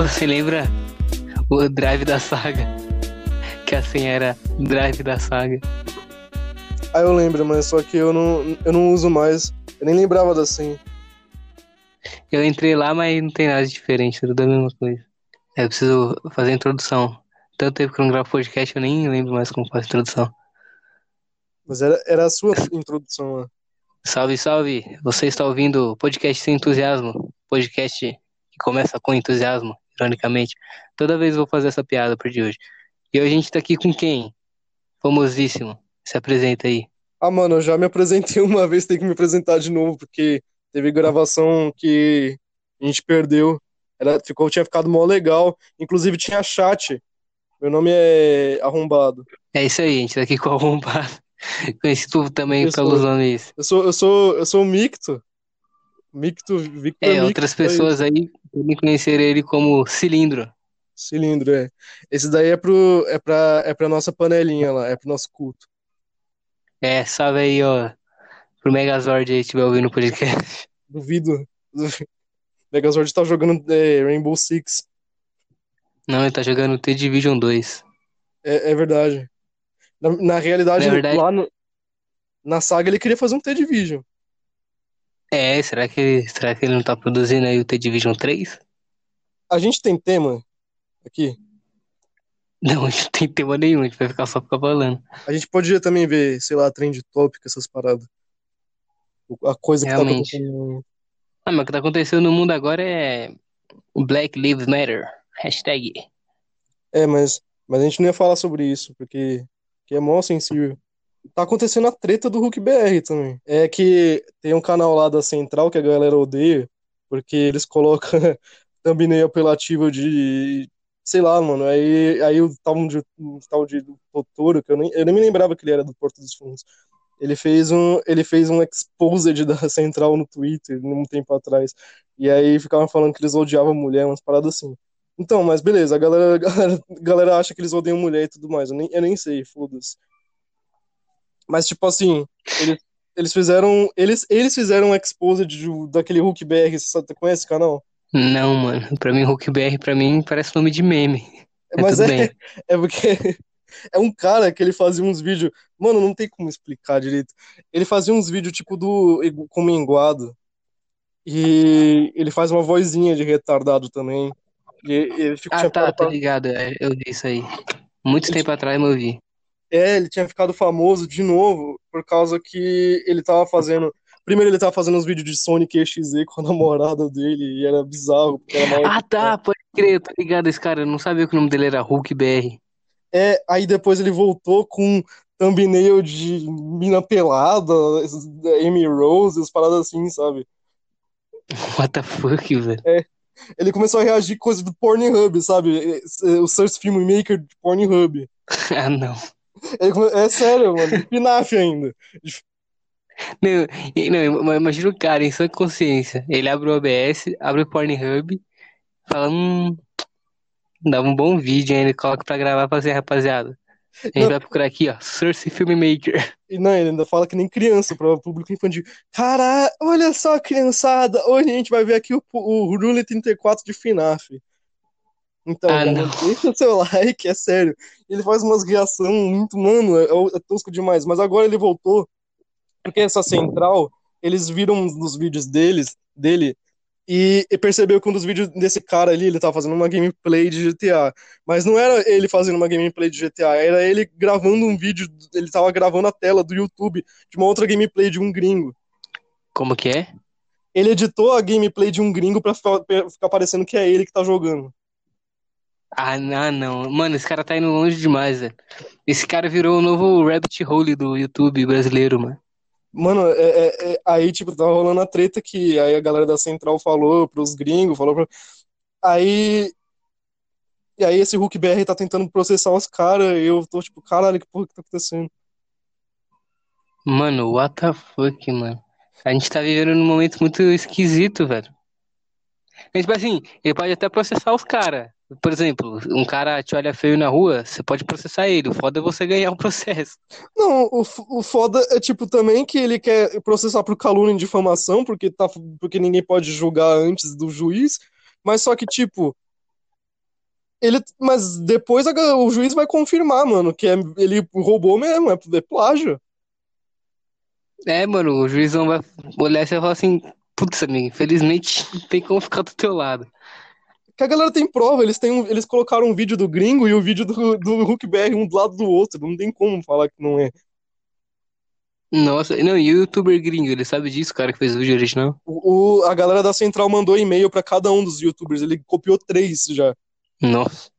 Você lembra o drive da saga? Que a senha era drive da saga. Ah, eu lembro, mas só que eu não, eu não uso mais. Eu nem lembrava da senha. Eu entrei lá, mas não tem nada de diferente, tudo a mesma coisa. Eu preciso fazer a introdução. Tanto tempo que eu não gravo podcast, eu nem lembro mais como faz a introdução. Mas era, era a sua introdução lá. Salve, salve! Você está ouvindo o podcast Sem Entusiasmo. Podcast que começa com entusiasmo, ironicamente. Toda vez eu vou fazer essa piada por de hoje. E hoje a gente tá aqui com quem? Famosíssimo. Se apresenta aí. Ah, mano, eu já me apresentei uma vez, tem que me apresentar de novo, porque teve gravação que a gente perdeu. Era, ficou, tinha ficado mó legal. Inclusive tinha chat. Meu nome é Arrombado. É isso aí, a gente tá aqui com o arrombado. Conhecido também Eu pelos sou. nomes. Eu sou, eu sou, eu sou o Micto. Micto, Victor É, Micto, outras é pessoas aí podem conhecer ele como Cilindro. Cilindro, é. Esse daí é, pro, é, pra, é pra nossa panelinha lá, é pro nosso culto. É, salve aí, ó, pro Megazord aí, estiver ouvindo o podcast. Duvido. Megazord tá jogando é, Rainbow Six. Não, ele tá jogando The Division 2. É, é verdade. Na, na realidade, Na verdade- lá no- na saga ele queria fazer um T-Division. É, será que, será que ele não tá produzindo aí o The Division 3? A gente tem tema aqui. Não, a gente não tem tema nenhum, a gente vai ficar só ficar falando. A gente podia também ver, sei lá, trend topic, essas paradas. A coisa que Realmente. tá acontecendo. Ah, mas o que tá acontecendo no mundo agora é Black Lives Matter. Hashtag. É, mas, mas a gente não ia falar sobre isso, porque que é mó sensível. Tá acontecendo a treta do Hulk BR também. É que tem um canal lá da Central que a galera odeia, porque eles colocam thumbnail apelativo de. Sei lá, mano. Aí, aí o tal de, tal de Totoro, que eu nem, eu nem me lembrava que ele era do Porto dos Fundos. Ele fez um, ele fez um exposed da Central no Twitter, um tempo atrás. E aí ficavam falando que eles odiavam mulher, umas paradas assim. Então, mas beleza, a galera, a galera, a galera acha que eles odeiam mulher e tudo mais. Eu nem, eu nem sei, foda-se. Mas, tipo assim, eles, eles fizeram. Eles, eles fizeram um exposed de- daquele Hulk BR, você sabe- conhece esse canal? Não, mano. Pra mim, Hulk BR, pra mim, parece nome de meme. É Mas é, bem. é porque é um cara que ele fazia uns vídeos. Mano, não tem como explicar direito. Ele fazia uns vídeos tipo do com minguado. E ele faz uma vozinha de retardado também. E ele fica, Ah, tá, fa- ligado. é, Eu vi isso aí. Muito Ele- tempo atrás eu vi. É, ele tinha ficado famoso de novo por causa que ele tava fazendo. Primeiro ele tava fazendo uns vídeos de Sonic EXE com a namorada dele e era bizarro, porque era maior Ah, tá, pode crer, tô ligado esse cara. Eu não sabia que o nome dele era Hulk BR. É, aí depois ele voltou com thumbnail de mina pelada, Amy Rose, as paradas assim, sabe? What the fuck, velho? Ele começou a reagir coisa do Pornhub, sabe? O Search Film Maker de Pornhub. Ah, não. É sério, mano. FNAF ainda. Não, não, imagina o cara em sua consciência. Ele abre o OBS, abre o Pornhub, fala, hum, dava um bom vídeo, ele coloca pra gravar pra fazer, rapaziada. A gente Não. vai procurar aqui, ó, Source Filmmaker. E não, ele ainda fala que nem criança, para o público infantil. Caralho, olha só, criançada. Hoje a gente vai ver aqui o, o Rule 34 de FNAF. Então, Ah, não. deixa o seu like, é sério. Ele faz umas reações muito, mano, é, é tosco demais. Mas agora ele voltou, porque essa central, eles viram nos vídeos deles, dele e, e percebeu que um dos vídeos desse cara ali, ele tava fazendo uma gameplay de GTA. Mas não era ele fazendo uma gameplay de GTA, era ele gravando um vídeo, ele tava gravando a tela do YouTube de uma outra gameplay de um gringo. Como que é? Ele editou a gameplay de um gringo pra fa- pra ficar parecendo que é ele que tá jogando. Ah, não, não. Mano, esse cara tá indo longe demais, velho. Esse cara virou o novo rabbit hole do YouTube brasileiro, mano. Mano, é- é- é- aí, tipo, tava rolando a treta que aí a galera da Central falou pros gringos, falou pra... Aí... E aí esse Hulk BR tá tentando processar os caras e eu tô tipo, caralho, que porra que tá acontecendo? Mano, what the fuck, mano. A gente tá vivendo num momento muito esquisito, velho. Mas, tipo assim, ele pode até processar os caras. Por exemplo, um cara te olha feio na rua, você pode processar ele. O foda é você ganhar o processo. Não, o, o foda é, tipo, também que ele quer processar por calúnia e difamação, porque, tá, porque ninguém pode julgar antes do juiz, mas só que, tipo, Ele, mas depois a- o juiz vai confirmar, mano, que é, ele roubou mesmo, é, é plágio. É, mano, o juizão vai olhar e falar assim, putz, amigo, infelizmente não tem como ficar do teu lado. Que a galera tem prova, eles, têm um- eles colocaram um vídeo do gringo e o vídeo do, do Hulk BR um do lado do outro. Não tem como falar que não é. Nossa, não, e o youtuber gringo, ele sabe disso, cara, que fez o vídeo original? O, o- a galera da Central mandou e-mail pra cada um dos youtubers, ele copiou três já. Nossa.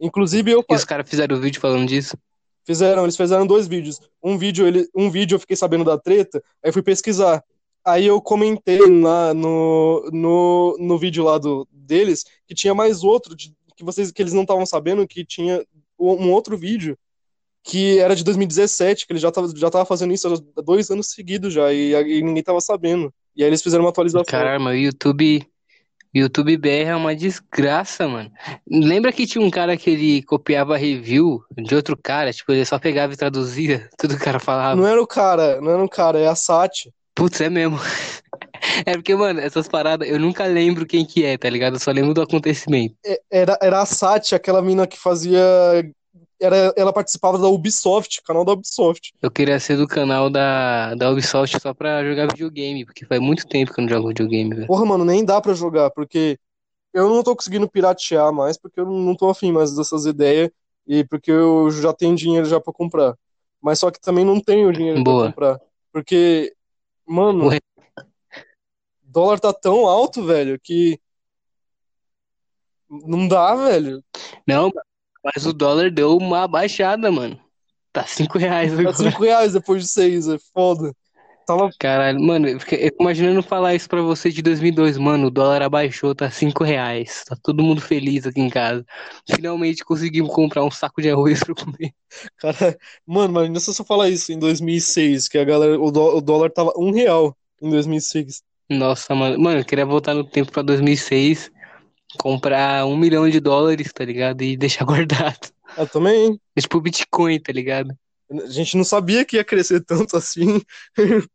Inclusive eu E os caras fizeram o vídeo falando disso? fizeram, eles fizeram dois vídeos. Um vídeo, ele, um vídeo eu fiquei sabendo da treta, aí fui pesquisar. Aí eu comentei lá no, no, no vídeo lá do, deles que tinha mais outro de- que vocês que eles não estavam sabendo que tinha um outro vídeo que era de 2017, que ele já tava, já tava fazendo isso há dois anos seguidos já, e, e ninguém tava sabendo. E aí eles fizeram uma atualização. Caralho, mas o YouTube, o YouTube BR é uma desgraça, mano. Lembra que tinha um cara que ele copiava review de outro cara? Tipo, ele só pegava e traduzia tudo que o cara falava. Não era o cara, não era um cara, é a Sati. Putz, é mesmo. É porque, mano, essas paradas eu nunca lembro quem que é, tá ligado? Eu só lembro do acontecimento. É- Era, era a Sati, aquela mina que fazia. Era, ela participava da Ubisoft, canal da Ubisoft. Eu queria ser do canal da, da Ubisoft só pra jogar videogame, porque faz muito tempo que eu não jogo videogame, velho. Porra, mano, nem dá pra jogar, porque eu não tô conseguindo piratear mais, porque eu não tô afim mais dessas ideias, e porque eu já tenho dinheiro já pra comprar. Mas só que também não tenho dinheiro Boa. pra comprar. Porque, mano, Ué. dólar tá tão alto, velho, que não dá, velho. Não, mas o dólar deu uma baixada, mano. Tá 5 reais Tá agora. 5 reais depois de 6, é foda. Tava Caralho, mano, eu fiquei eu imaginando falar isso pra você de 2002, mano, o dólar abaixou, tá 5 reais, tá todo mundo feliz aqui em casa. Finalmente conseguimos comprar um saco de arroz pra comer. Cara, mano, imagina se eu falar isso em 2006, que a galera, o, dó- o dólar tava um real em 2006. Nossa, mano, mano, eu queria voltar no tempo pra 2006, comprar um milhão de dólares, tá ligado? E deixar guardado. Ah, também, hein? É tipo Bitcoin, tá ligado? A gente não sabia que ia crescer tanto assim.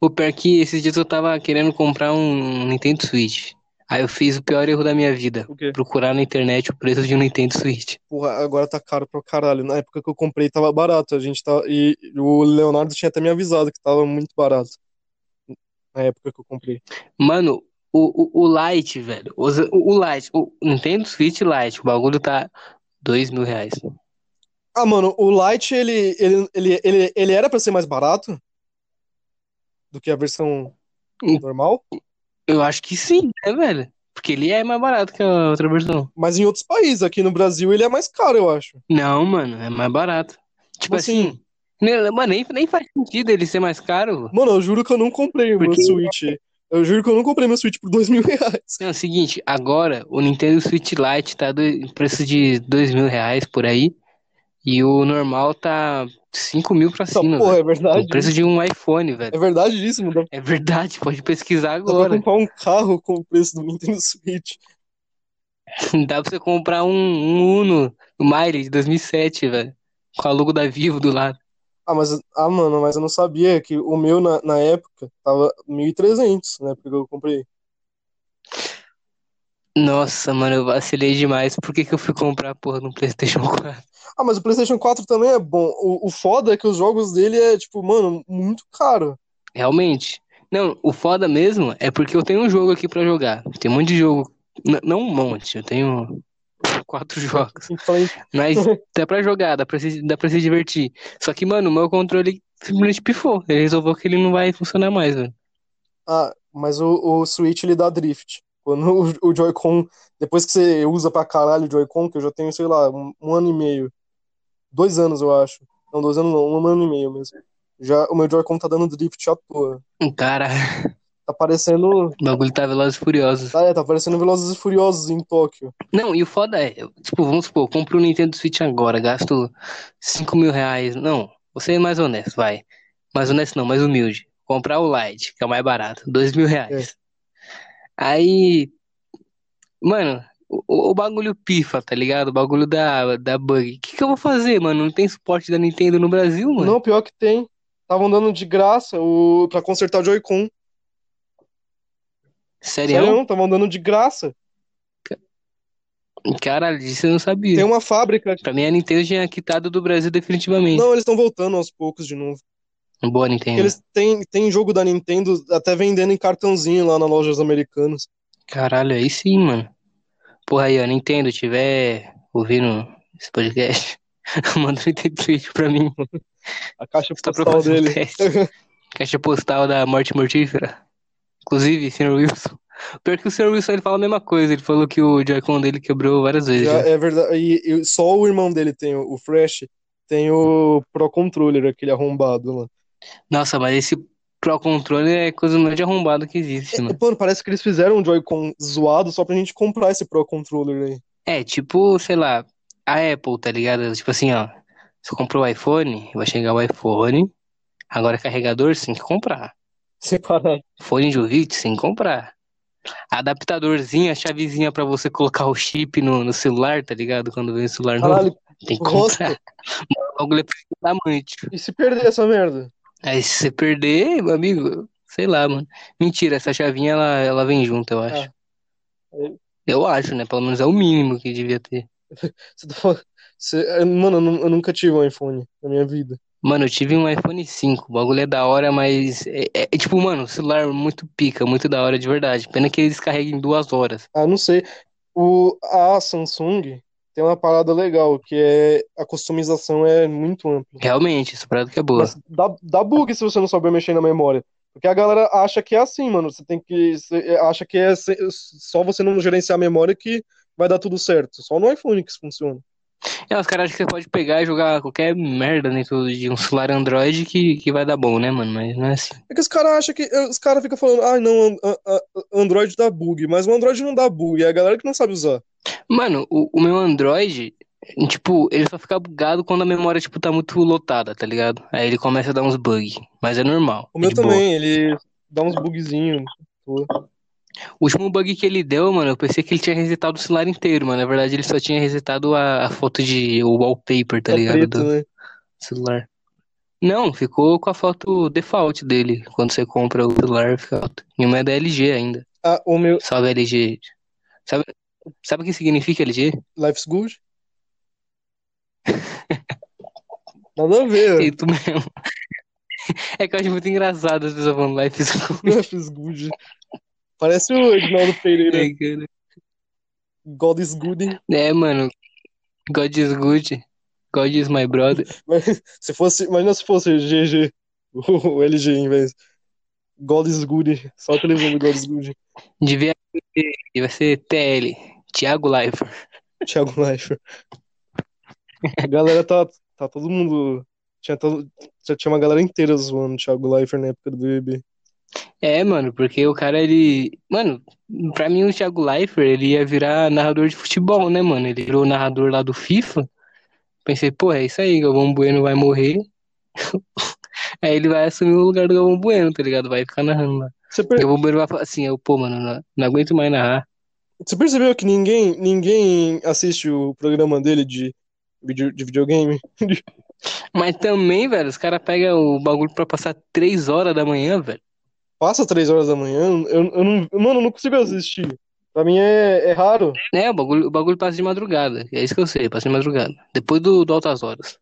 O pior é que esses dias eu tava querendo comprar um Nintendo Switch. Aí eu fiz o pior erro da minha vida. O quê? Procurar na internet o preço de um Nintendo Switch. Porra, agora tá caro pra caralho. Na época que eu comprei tava barato. A gente tá. E o Leonardo tinha até me avisado que tava muito barato. Na época que eu comprei. Mano, o, o, o Lite, velho. O, o Lite, o Nintendo Switch Lite, o bagulho tá dois mil reais. Ah, mano, o Lite, ele, ele, ele, ele, ele era pra ser mais barato do que a versão Hum. normal, Eu acho que sim, né, velho? Porque ele é mais barato que a outra versão. mas em outros países. Aqui no Brasil ele é mais caro, eu acho. Não, mano, é mais barato. Tipo assim? assim, né, mano, nem, nem faz sentido ele ser mais caro. Mano, eu juro que eu não comprei o meu Porque- Switch. Eu juro que eu não comprei meu Switch por dois mil reais. É o seguinte, agora o Nintendo Switch Lite tá do preço de dois mil reais por aí. E o normal tá cinco mil pra Essa cima, porra, é verdade. O preço de um iPhone, velho. É verdade isso, mano. Dá, É verdade, pode pesquisar dá pra agora. comprar um carro com o preço do Nintendo Switch. Dá pra você comprar um, um Uno, o Miley de 2007, velho. Com a logo da Vivo do lado. Ah, mas, ah, mano, mas eu não sabia que o meu na, na época tava 1.300, né? Porque eu comprei. Nossa, mano, eu vacilei demais. Por que que eu fui comprar a porra no PlayStation 4? Ah, mas o PlayStation 4 também é bom. O, o foda é que os jogos dele é, tipo, mano, muito caro. Realmente. Não, o foda mesmo é porque eu tenho um jogo aqui pra jogar. Tem um monte de jogo. N- não um monte, eu tenho quatro jogos. Então, Mas dá pra jogar, dá pra se, dá pra se divertir. Só que, mano, o meu controle simplesmente pifou. Ele resolveu que ele não vai funcionar mais, velho. ah, mas o, o Switch ele dá drift. Quando o, o Joy-Con, depois que você usa pra caralho o Joy-Con, que eu já tenho, sei lá, um, um ano e meio. Dois anos, eu acho. Não, dois anos não, um ano e meio mesmo. Já, o meu Joy-Con tá dando drift à toa. Cara, Tá parecendo. o bagulho tá Velozes e Furiosos. Ah, é, tá parecendo Velozes e Furiosos em Tóquio. Não, e o foda é, tipo, vamos supor, compro o Nintendo Switch agora, gasto 5 mil reais. Não, vou ser mais honesto, vai. Mais honesto não, mais humilde. Comprar o Lite, que é o mais barato, 2 mil reais. Aí, mano, o, o bagulho pifa, tá ligado? O bagulho da, da bug. O que que eu vou fazer, mano? Não tem suporte da Nintendo no Brasil, mano? Não, pior que tem. Estavam dando de graça o... pra consertar o Joy-Con. Sério? Sério, estavam dando de graça. Caralho, disso eu não sabia. Tem uma fábrica. Pra mim a Nintendo tinha quitado do Brasil definitivamente. Não, eles estão voltando aos poucos de novo. Boa Nintendo. Eles têm, têm jogo da Nintendo até vendendo em cartãozinho lá nas lojas americanas. Caralho, aí sim, mano. Porra aí, ó, Nintendo, tiver ouvindo esse podcast, manda um Switch pra mim. A caixa postal um dele. teste. Caixa postal da morte mortífera. Inclusive, Sr. Wilson. Pior que o Sr. Wilson ele fala a mesma coisa. Ele falou que o Joy-Con dele quebrou várias vezes. Já. é verdade. E, e só o irmão dele tem o, o Fresh, tem o Pro Controller, aquele arrombado lá. Nossa, mas esse Pro Controller é coisa mais de arrombado que existe, mano. Mano, parece que eles fizeram um Joy-Con zoado só pra gente comprar esse Pro Controller aí. É, tipo, sei lá, a Apple, tá ligado? Tipo assim, ó. Você comprou o iPhone, vai chegar o iPhone. Agora carregador, você tem que comprar. Separado. Fone de ouvido, você tem que comprar. Adaptadorzinho, a chavezinha pra você colocar o chip no, no celular, tá ligado? Quando vem o celular novo, Caralho, tem que rosto. comprar. O bagulho é diamante. E se perder essa merda? Aí se você perder, meu amigo, sei lá, mano. Mentira, essa chavinha ela, ela vem junto, eu acho. É. Eu acho, né? Pelo menos é o mínimo que devia ter. Você tá falando- você- Mano, eu nunca tive um iPhone na minha vida. Mano, eu tive um iPhone 5, o bagulho é da hora, mas é, é- é tipo, mano, o celular muito pica, muito da hora de verdade. Pena que ele descarrega em duas horas. Ah, não sei. O, a Samsung tem uma parada legal, que é a customização é muito ampla. Realmente, essa parada que é boa. Mas dá, dá bug se você não souber mexer na memória. Porque a galera acha que é assim, mano. Você tem que. Você acha que é só você não gerenciar a memória que vai dar tudo certo. Só no iPhone que isso funciona. É, os caras acham que você pode pegar e jogar qualquer merda dentro de um celular Android que, que vai dar bom, né, mano? Mas não é assim. É que os caras acham que. Os caras ficam falando, ah, não, an- an- Android dá bug. Mas o Android não dá bug. É a galera que não sabe usar. Mano, o, o meu Android, tipo, ele só fica bugado quando a memória, tipo, tá muito lotada, tá ligado? Aí ele começa a dar uns bugs. Mas é normal. O é meu de boa. também, ele dá uns bugzinhos. O último bug que ele deu, mano, eu pensei que ele tinha resetado o celular inteiro, mas na verdade ele só tinha resetado a, a foto de o wallpaper, tá Tá ligado? preto, Do né? celular. Não, ficou com a foto default dele. Quando você compra o celular, fica. E uma é da LG ainda. Ah, o meu Salve LG. Sabe, sabe o que significa LG? Life's Good. Nada a ver. É tu mesmo. É que eu acho muito engraçado as pessoas falando Life is Good. Life's Good. Parece o Edinaldo Pereira. É, cara. God is good. É, mano. God is good. God is my brother. Mas se fosse, imagina se fosse GG, o LG em vez. God is good. Só a televisão do God is good. Devia ser, devia ser TL. Thiago Leifert. Thiago Leifert. A galera tá, tá todo mundo. Tinha, todo, já tinha uma galera inteira zoando o Thiago Leifert na época do BBB. É, mano, porque o cara, ele. Mano, pra mim o Thiago Leifert, ele ia virar narrador de futebol, né, mano? Ele virou narrador lá do FIFA. Pensei, pô, é isso aí, Galvão Bueno vai morrer. Aí ele vai assumir o lugar do Galvão Bueno, tá ligado? Vai ficar narrando lá. Per- Galvão Bueno vai falar assim, eu, pô, mano, não, não aguento mais narrar. Você percebeu que ninguém, ninguém assiste o programa dele de, de videogame? Mas também, velho, os caras pegam o bagulho pra passar três horas da manhã, velho. Passa três horas da manhã, eu, eu não, mano, eu não consigo assistir. Pra mim é, é raro. É, o bagulho, o bagulho passa de madrugada. É isso que eu sei, passa de madrugada. Depois do, do Altas Horas.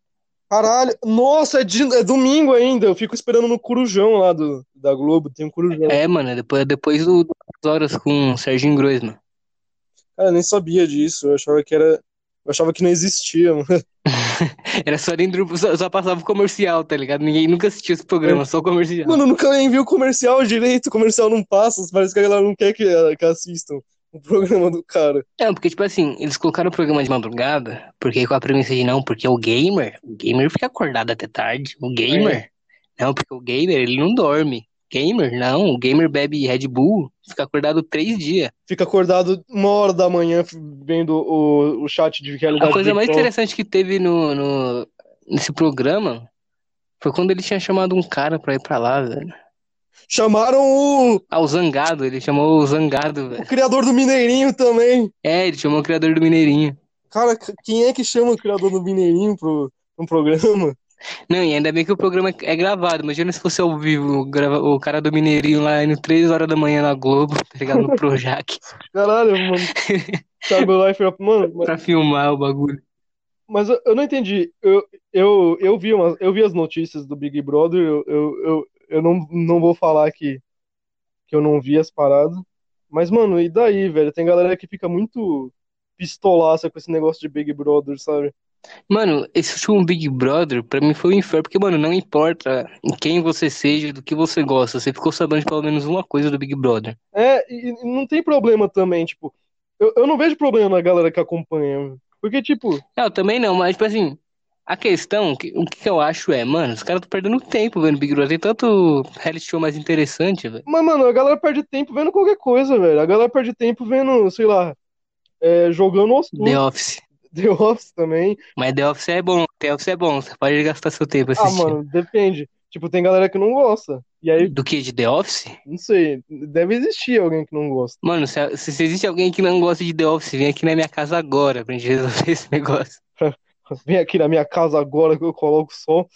Caralho, nossa, é, de- é domingo ainda. Eu fico esperando no Corujão lá do, da Globo, tem um Corujão. É, mano, é depois, depois do, do Altas Horas com o Serginho Groisman. Cara, eu nem sabia disso. Eu achava que era. Eu achava que não existia, mano. Era só dentro, só, só passava o comercial, tá ligado? Ninguém nunca assistiu esse programa, só o comercial. Mano, eu nunca nem vi o comercial direito. O comercial não passa. Parece que a galera não quer que, que assistam o programa do cara. É, porque, tipo assim, eles colocaram o programa de madrugada, porque com a premissa de não, porque o gamer, o gamer fica acordado até tarde. O gamer, não, porque o gamer, ele não dorme. Gamer, não, o gamer bebe Red Bull, fica acordado três dias. Fica acordado uma hora da manhã vendo o, o chat de realidade A coisa mais interessante que teve no, no- nesse programa foi quando ele tinha chamado um cara pra ir pra lá, velho. Chamaram o, Ah, o Zangado, ele chamou o Zangado, o velho. criador do Mineirinho também. É, ele chamou o criador do Mineirinho. Cara, quem é que chama o criador do Mineirinho pro, pro programa? Não, e ainda bem que o programa é gravado. Imagina se fosse ao vivo, grava- o cara do Mineirinho lá indo 3 horas da manhã na Globo, tá ligado? No Projac. Caralho, mano. Thiago Leifert, mano, mas, pra filmar o bagulho. mas eu, eu não entendi. Eu, eu, eu, vi umas, eu vi as notícias do Big Brother, eu, eu, eu, eu não, não vou falar que, que eu não vi as paradas. Mas, mano, e daí, velho? Tem galera que fica muito pistolaça com esse negócio de Big Brother, sabe? Mano, esse último Big Brother, pra mim foi um inferno, porque, mano, não importa quem você seja, do que você gosta, você ficou sabendo de pelo menos uma coisa do Big Brother. É, e não tem problema também, tipo, eu, eu não vejo problema na galera que acompanha. Porque, tipo, Não, também não, mas, tipo assim, a questão, que- o que eu acho é, mano, os caras estão perdendo tempo vendo Big Brother, tem tanto reality show mais interessante, velho. mas, mano, a galera perde tempo vendo qualquer coisa, velho. A galera perde tempo vendo, sei lá, é, jogando os The Office. The Office também. Mas The Office é bom, The Office é bom, você pode gastar seu tempo Ah, assistindo. mano, depende. Tipo, tem galera que não gosta. E aí, Do que? De The Office? não sei, deve existir alguém que não gosta. Mano, se, se existe alguém que não gosta de The Office, vem aqui na minha casa agora pra gente resolver esse negócio. Vem aqui na minha casa agora que eu coloco o som.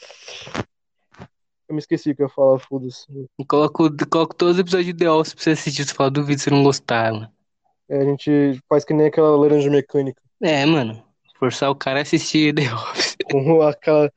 Eu me esqueci o que eu ia falar, foda-se. Coloco, coloco todos os episódios de The Office pra você assistir, você fala, duvido se não gostar, mano. É, a gente faz que nem aquela laranja mecânica. É, mano, forçar o cara a assistir The Office. Com aquela.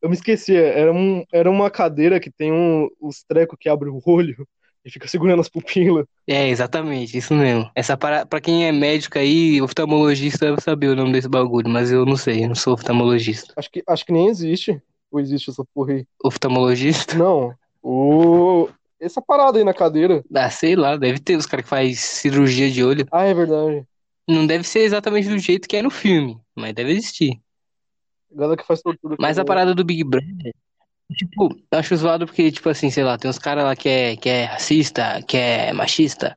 Eu me esqueci, era, um, era uma cadeira que tem um, os trecos que abre o olho e fica segurando as pupilas. É, exatamente, isso mesmo. Essa para... Pra quem é médico aí, oftalmologista, deve saber o nome desse bagulho, mas eu não sei, eu não sou oftalmologista. Acho que, acho que nem existe. Ou existe essa porra aí? Oftalmologista? Não. O... Essa parada aí na cadeira. Ah, sei lá, deve ter os caras que faz cirurgia de olho. Ah, é verdade. Não deve ser exatamente do jeito que é no filme, mas deve existir. Galera que faz tortura. Mas a parada do Big Brother, tipo, eu acho zoado porque, tipo assim, sei lá, tem uns caras lá que é, que é racista, que é machista.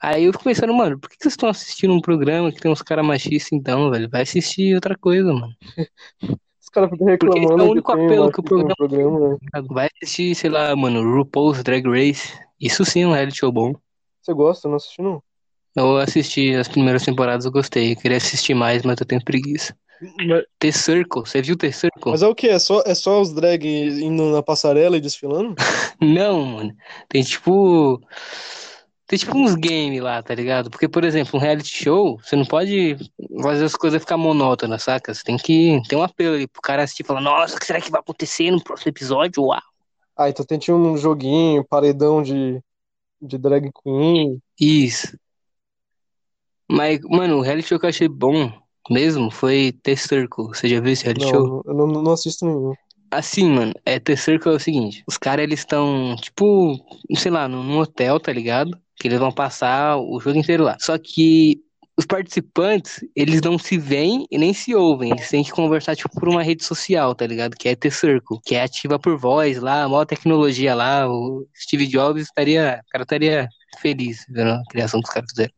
Aí eu fico pensando, mano, por que vocês estão assistindo um programa que tem uns caras machistas então, velho? Vai assistir outra coisa, mano. Os caras ficam Porque esse é o reclamando único apelo que o programa programa, né? Vai assistir, sei lá, mano, RuPaul's Drag Race. Isso sim é um reality show bom. Você gosta? Eu não assisti, não. Eu assisti as primeiras temporadas, eu gostei. Eu queria assistir mais, mas eu tenho preguiça. Mas, The Circle, você viu The Circle? mas é o quê? É só, é só os drag indo na passarela e desfilando? Não, mano. Tem tipo. Tem tipo uns games lá, tá ligado? Porque, por exemplo, um reality show, você não pode fazer as coisas ficar monótonas, saca? Você tem que ter um apelo ali pro cara assistir e falar, nossa, o que será que vai acontecer no próximo episódio? Uau! Ah, então tem tinha um joguinho, paredão de, de drag queen. Isso. Mas, mano, o reality show que eu achei bom mesmo foi The Circle. Você já viu esse reality show? Não, eu não, não assisto nenhum. Assim, mano, é The Circle é o seguinte: os caras eles estão, tipo, sei lá, num hotel, tá ligado? Que eles vão passar o jogo inteiro lá. Só que os participantes, eles não se veem e nem se ouvem. Eles têm que conversar, tipo, por uma rede social, tá ligado? Que é The Circle, que é ativa por voz lá, a maior tecnologia lá. O Steve Jobs estaria, o cara estaria feliz vendo a criação que os caras fizeram.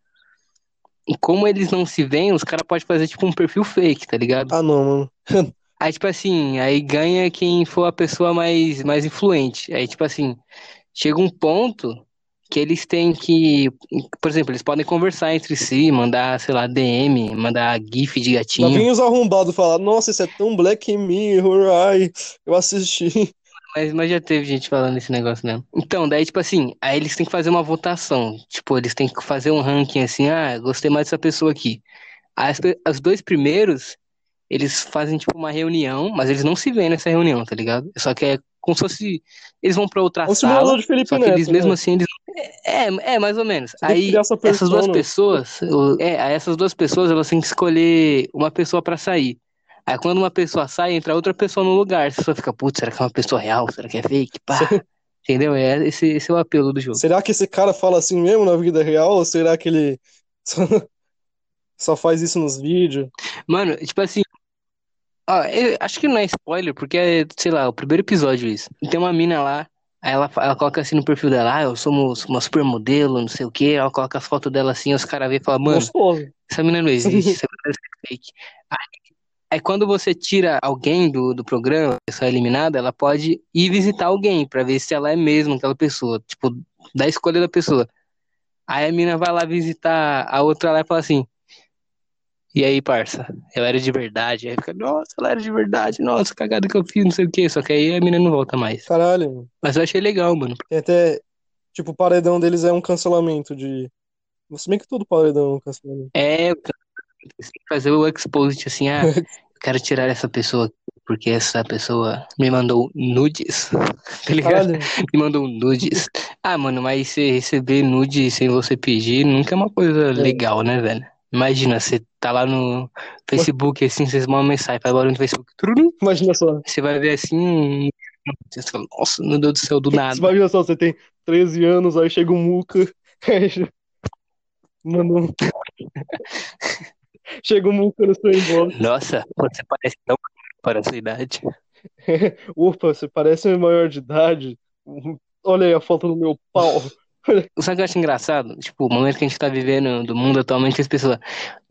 E como eles não se veem, os caras podem fazer, tipo, um perfil fake, tá ligado? Ah, não, mano. Aí, tipo assim, aí ganha quem for a pessoa mais, mais influente. Aí, tipo assim, chega um ponto que eles têm que, por exemplo, eles podem conversar entre si, mandar, sei lá, DM, mandar GIF de gatinho. vem os arrombados falar, nossa, isso é tão Black Mirror, ai, eu assisti. Mas, mas já teve gente falando esse negócio mesmo. Então, daí, tipo assim, aí eles têm que fazer uma votação. Tipo, eles têm que fazer um ranking assim, ah, gostei mais dessa pessoa aqui. As, os dois primeiros, eles fazem, tipo, uma reunião, mas eles não se veem nessa reunião, tá ligado? Só que é como se fosse. Eles vão pra outra É sala, de Felipe só que Neto, eles mesmo né? assim, eles. É, é, mais ou menos. Você Aí, essa essas duas pessoas, é, essas duas pessoas, elas têm que escolher uma pessoa pra sair. Aí quando uma pessoa sai, entra outra pessoa no lugar. Você só fica, putz, será que é uma pessoa real? Será que é fake? Pá. Entendeu? É, esse, esse é o apelo do jogo. Será que esse cara fala assim mesmo na vida real? Ou será que ele só, só faz isso nos vídeos? Mano, tipo assim. Ó, eu acho que não é spoiler, porque é, sei lá, o primeiro episódio isso. Tem uma mina lá, aí ela, ela coloca assim no perfil dela, ah, eu sou uma, uma supermodelo, não sei o quê. Ela coloca as fotos dela assim, os caras vêm e falam, mano, Gostoso. essa mina não existe, essa mina ser fake. Aí, aí quando você tira alguém do, do programa, a pessoa é eliminada, ela pode ir visitar alguém pra ver se ela é mesmo aquela pessoa, tipo, da escolha da pessoa. Aí a mina vai lá visitar a outra lá e fala assim, e aí, parça, ela era de verdade. Aí fica, nossa, ela era de verdade, nossa, cagada que eu fiz, não sei o quê. Só que aí a mina não volta mais. Caralho. mano. Mas eu achei legal, mano. Tem até. Tipo, o paredão deles é um cancelamento de. Se bem que todo paredão é um cancelamento. É, Você fazer o exposit assim, ah, quero tirar essa pessoa porque essa pessoa me mandou nudes, tá ligado? Caralho. Me mandou nudes. Ah, mano, mas você receber nude sem você pedir nunca é uma coisa legal, né, velho? Imagina, você tá lá no Facebook, assim, vocês mandam mensagem, faz barulho no Facebook, Imagina só. você vai ver assim, você fala, nossa, meu Deus do céu, do nada. Imagina só, você tem 13 anos, aí chega um Muca. Manda um... Chega um no seu inbox. Nossa, você parece tão para a sua idade. Opa, você parece maior de idade. Olha aí a foto do meu pau. Sabe o que eu acho engraçado? Tipo, o momento que a gente tá vivendo do mundo atualmente, as pessoas.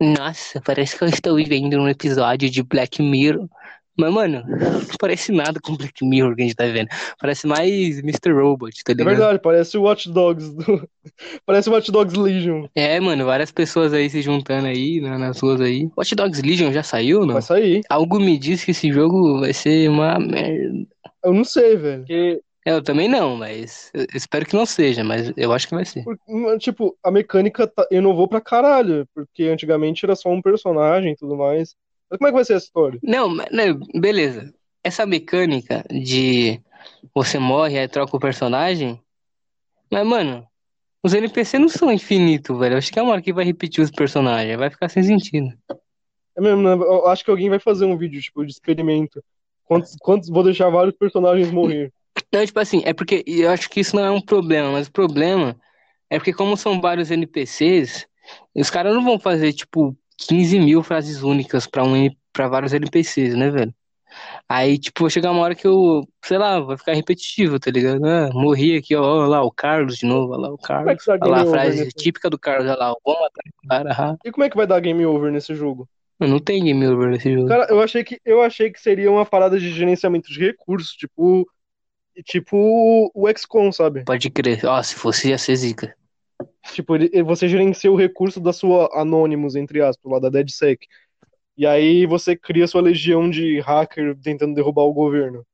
Nossa, parece que eu estou vivendo um episódio de Black Mirror. Mas, mano, não parece nada com Black Mirror que a gente tá vivendo. Parece mais Mr. Robot, tá É ligado? verdade, parece o Watch Dogs. do- Parece o Watch Dogs Legion. É, mano, várias pessoas aí se juntando aí né, nas ruas aí. Watch Dogs Legion já saiu, não? Vai sair. Algo me diz que esse jogo vai ser uma merda. Eu não sei, velho. Porque, É, Eu também não, mas eu espero que não seja, mas eu acho que vai ser. por- tipo, a mecânica tá- inovou pra caralho. Porque antigamente era só um personagem e tudo mais. Mas como é que vai ser essa história? Não, não, beleza. Essa mecânica de você morre aí troca o personagem. Mas, mano, os NPC não são infinitos, velho. Eu acho que é uma hora que vai repetir os personagens. Vai ficar sem sentido. É mesmo, né? Eu acho que alguém vai fazer um vídeo, tipo, de experimento. Quantos, quantos vou deixar vários personagens morrer? Não, tipo assim, é porque eu acho que isso não é um problema, mas o problema é porque, como são vários NPCs, os caras não vão fazer, tipo, 15 mil frases únicas pra, um, pra vários NPCs, né, velho? Aí, tipo, vai chegar uma hora que eu, sei lá, vai ficar repetitivo, tá ligado? Ah, morri aqui, ó, ó lá, o Carlos de novo, ó lá, o Como é Carlos. que dá Olha lá, a frase nesse... típica do Carlos, olha lá, ó, vamos matar o cara. E como é que vai dar game over nesse jogo? Não tem game over nesse jogo. Cara, eu achei que eu achei que seria uma parada de gerenciamento de recursos, tipo tipo o XCOM, sabe? Pode crer. Ó, se fosse, ia ser zica. Tipo, você gerencia o recurso da sua Anonymous, entre aspas, lá da DedSec. E aí você cria sua legião de hacker tentando derrubar o governo.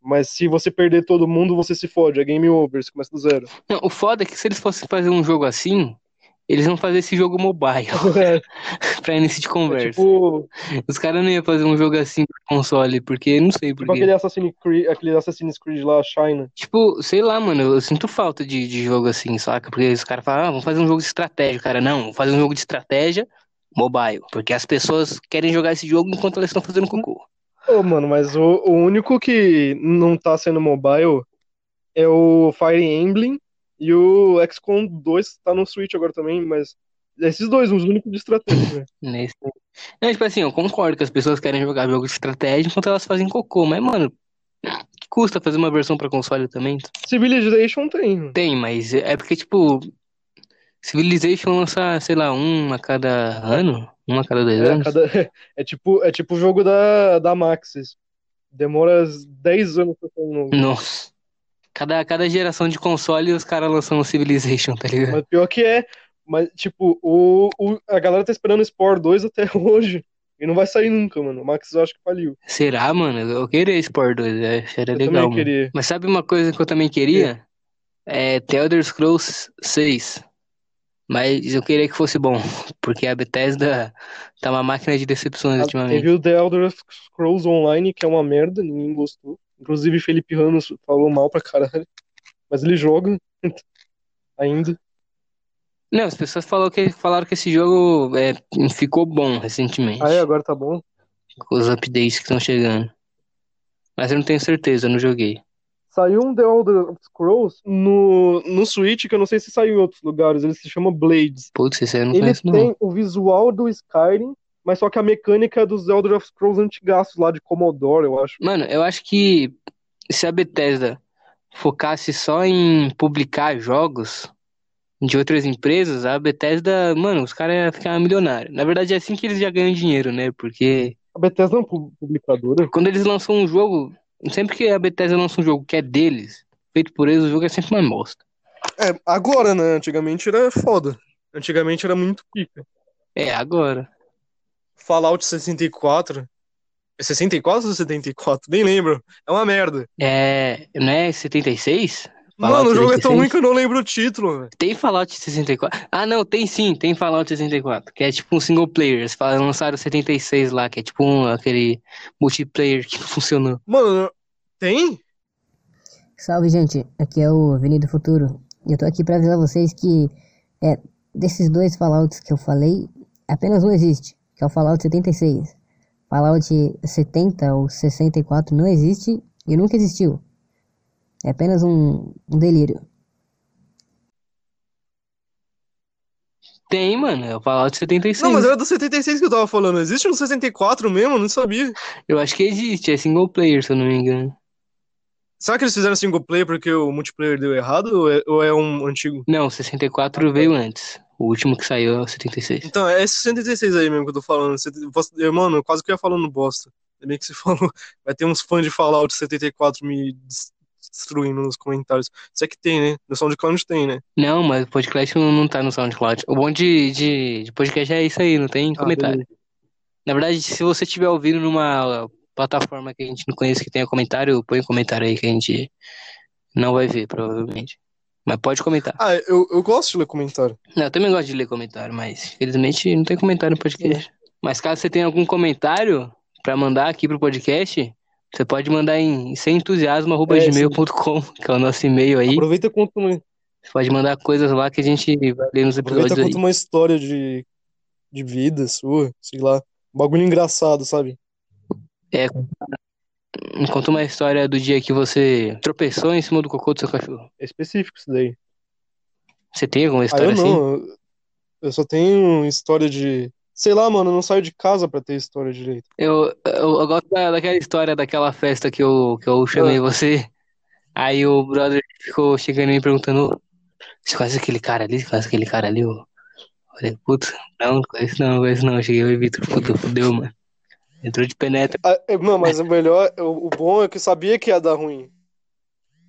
Mas se você perder todo mundo, você se fode, é game over, você começa do zero. Não, o foda é que se eles fossem fazer um jogo assim, eles vão fazer esse jogo mobile É, pra início de é conversa. tipo, Os caras não iam fazer um jogo assim pro console, porque não sei tipo por aquele. Assassin's Creed, aquele Assassin's Creed lá, China. Tipo, sei lá, mano, eu sinto falta de, de jogo assim, saca? Porque os caras falam, ah, vamos fazer um jogo de estratégia. Cara, não, vamos fazer um jogo de estratégia mobile. Porque as pessoas querem jogar esse jogo enquanto elas estão fazendo cocô. Ô, mano, mas o, o único que não tá sendo mobile é o Fire Emblem e o XCOM 2 tá no Switch agora também, mas esses dois, os únicos de estratégia, né? Não, tipo assim, eu concordo que as pessoas querem jogar jogo de estratégia enquanto elas fazem cocô, mas, mano, que custa fazer uma versão pra console também? Civilization tem, mano. Tem, mas é porque, tipo, Civilization lança, sei lá, um a cada ano? Um a cada dois É, anos? cada- é tipo, é tipo o jogo da, da Maxis. Demora 10 anos pra sair um novo. Nossa. Cada, cada geração de console os caras lançam um Civilization, tá ligado? Mas pior que é, mas tipo, o, o, a galera tá esperando o Spore 2 até hoje. E não vai sair nunca, mano. O Maxis eu acho que faliu. Será, mano? Eu queria Sport 2, é, seria Eu legal, também mano. queria. Mas sabe uma coisa que eu também queria? É The Elder Scrolls 6. Mas eu queria que fosse bom, porque a Bethesda tá uma máquina de decepções Ah, ultimamente. Teve o The Elder Scrolls Online, que é uma merda, ninguém gostou. Inclusive, Felipe Ramos falou mal pra caralho. Mas ele joga ainda. Não, as pessoas falaram que, falaram que esse jogo é, ficou bom recentemente, Ah, é, agora tá bom. com os updates que estão chegando. Mas eu não tenho certeza, eu não joguei. Saiu um The Elder Scrolls no, no Switch, que eu não sei se saiu em outros lugares. Ele se chama Blades. Putz, esse aí eu não Ele conheço, não. tem o visual do Skyrim, mas só que a mecânica é dos Elder Scrolls antigaços lá de Commodore, eu acho. Mano, eu acho que se a Bethesda focasse só em publicar jogos de outras empresas, a Bethesda, mano, os caras iam ficar milionários. Na verdade, é assim que eles já ganham dinheiro, né? Porque A Bethesda é uma pu- publicadora. quando eles lançam um jogo, sempre que a Bethesda lança um jogo que é deles, feito por eles, o jogo é sempre uma bosta. É, agora, né? Antigamente era foda. Antigamente era muito pica. É, agora. Fallout 64. É 64 ou 74? Nem lembro. É uma merda. É, não é 76? Fallout Mano, o jogo é tão 76. ruim que eu não lembro o título, velho. Tem Fallout 64. Ah, não, tem sim, tem Fallout 64. Que é tipo um single player. Eles lançaram o 76 lá, que é tipo um, aquele multiplayer que não funcionou. Mano, tem? Salve, gente. Aqui é o Vini do Futuro. E eu tô aqui pra avisar vocês que é, desses dois Fallouts que eu falei, apenas um existe, que é o Fallout 76. Fallout 70 ou 64 não existe e nunca existiu. É apenas um, um delírio. Tem, mano, é o Fallout 76. Não, mas era do 76 que eu tava falando. Existe no 64 mesmo? Eu não sabia. Eu acho que existe, é single player, se eu não me engano. Será que eles fizeram single player porque o multiplayer deu errado ou é, ou é um antigo? Não, o 64 veio antes. O último que saiu é o 76. Então, é esse 66 aí mesmo que eu tô falando. Você- Mano, eu quase que eu ia falando bosta. É bem que você falou. Vai ter uns fãs de Fallout 74 me des- destruindo nos comentários. Isso é que tem, né? No SoundCloud tem, né? Não, mas o podcast não, não tá no SoundCloud. O bom de, de, de podcast é isso aí, não tem Ah, comentário. beleza. Na verdade, se você estiver ouvindo numa plataforma que a gente não conhece que tenha comentário, põe um comentário aí que a gente não vai ver, provavelmente. Mas pode comentar. Ah, eu, eu gosto de ler comentário. Não, eu também gosto de ler comentário, mas infelizmente não tem comentário no podcast. Mas caso você tenha algum comentário pra mandar aqui pro podcast, você pode mandar em sementusiasmo.gmail.com, que é o nosso e-mail aí. Aproveita e conta uma, Você pode mandar coisas lá que a gente vai ler nos aproveita episódios e aí. conta uma história de, de vida sua, sei lá. Um bagulho engraçado, sabe? Conta uma história do dia que você tropeçou em cima do cocô do seu cachorro. É específico isso daí. Você tem alguma Ah, história eu assim? não. eu- Eu só tenho história de. Sei lá, mano, eu não saio de casa pra ter história direito. Eu, eu, eu gosto da- daquela história daquela festa que eu, que eu chamei Ah. você. Aí o brother ficou chegando e me perguntando: "Ô, Você conhece aquele cara ali? Você conhece aquele cara ali? Eu falei: Putz, não, não conheço não, não conheço não. Eu cheguei e Vitor, puta, fudeu, mano. Entrou de penetra. Ah, é, Não, mas o melhor, o, o bom é que eu sabia que ia dar ruim.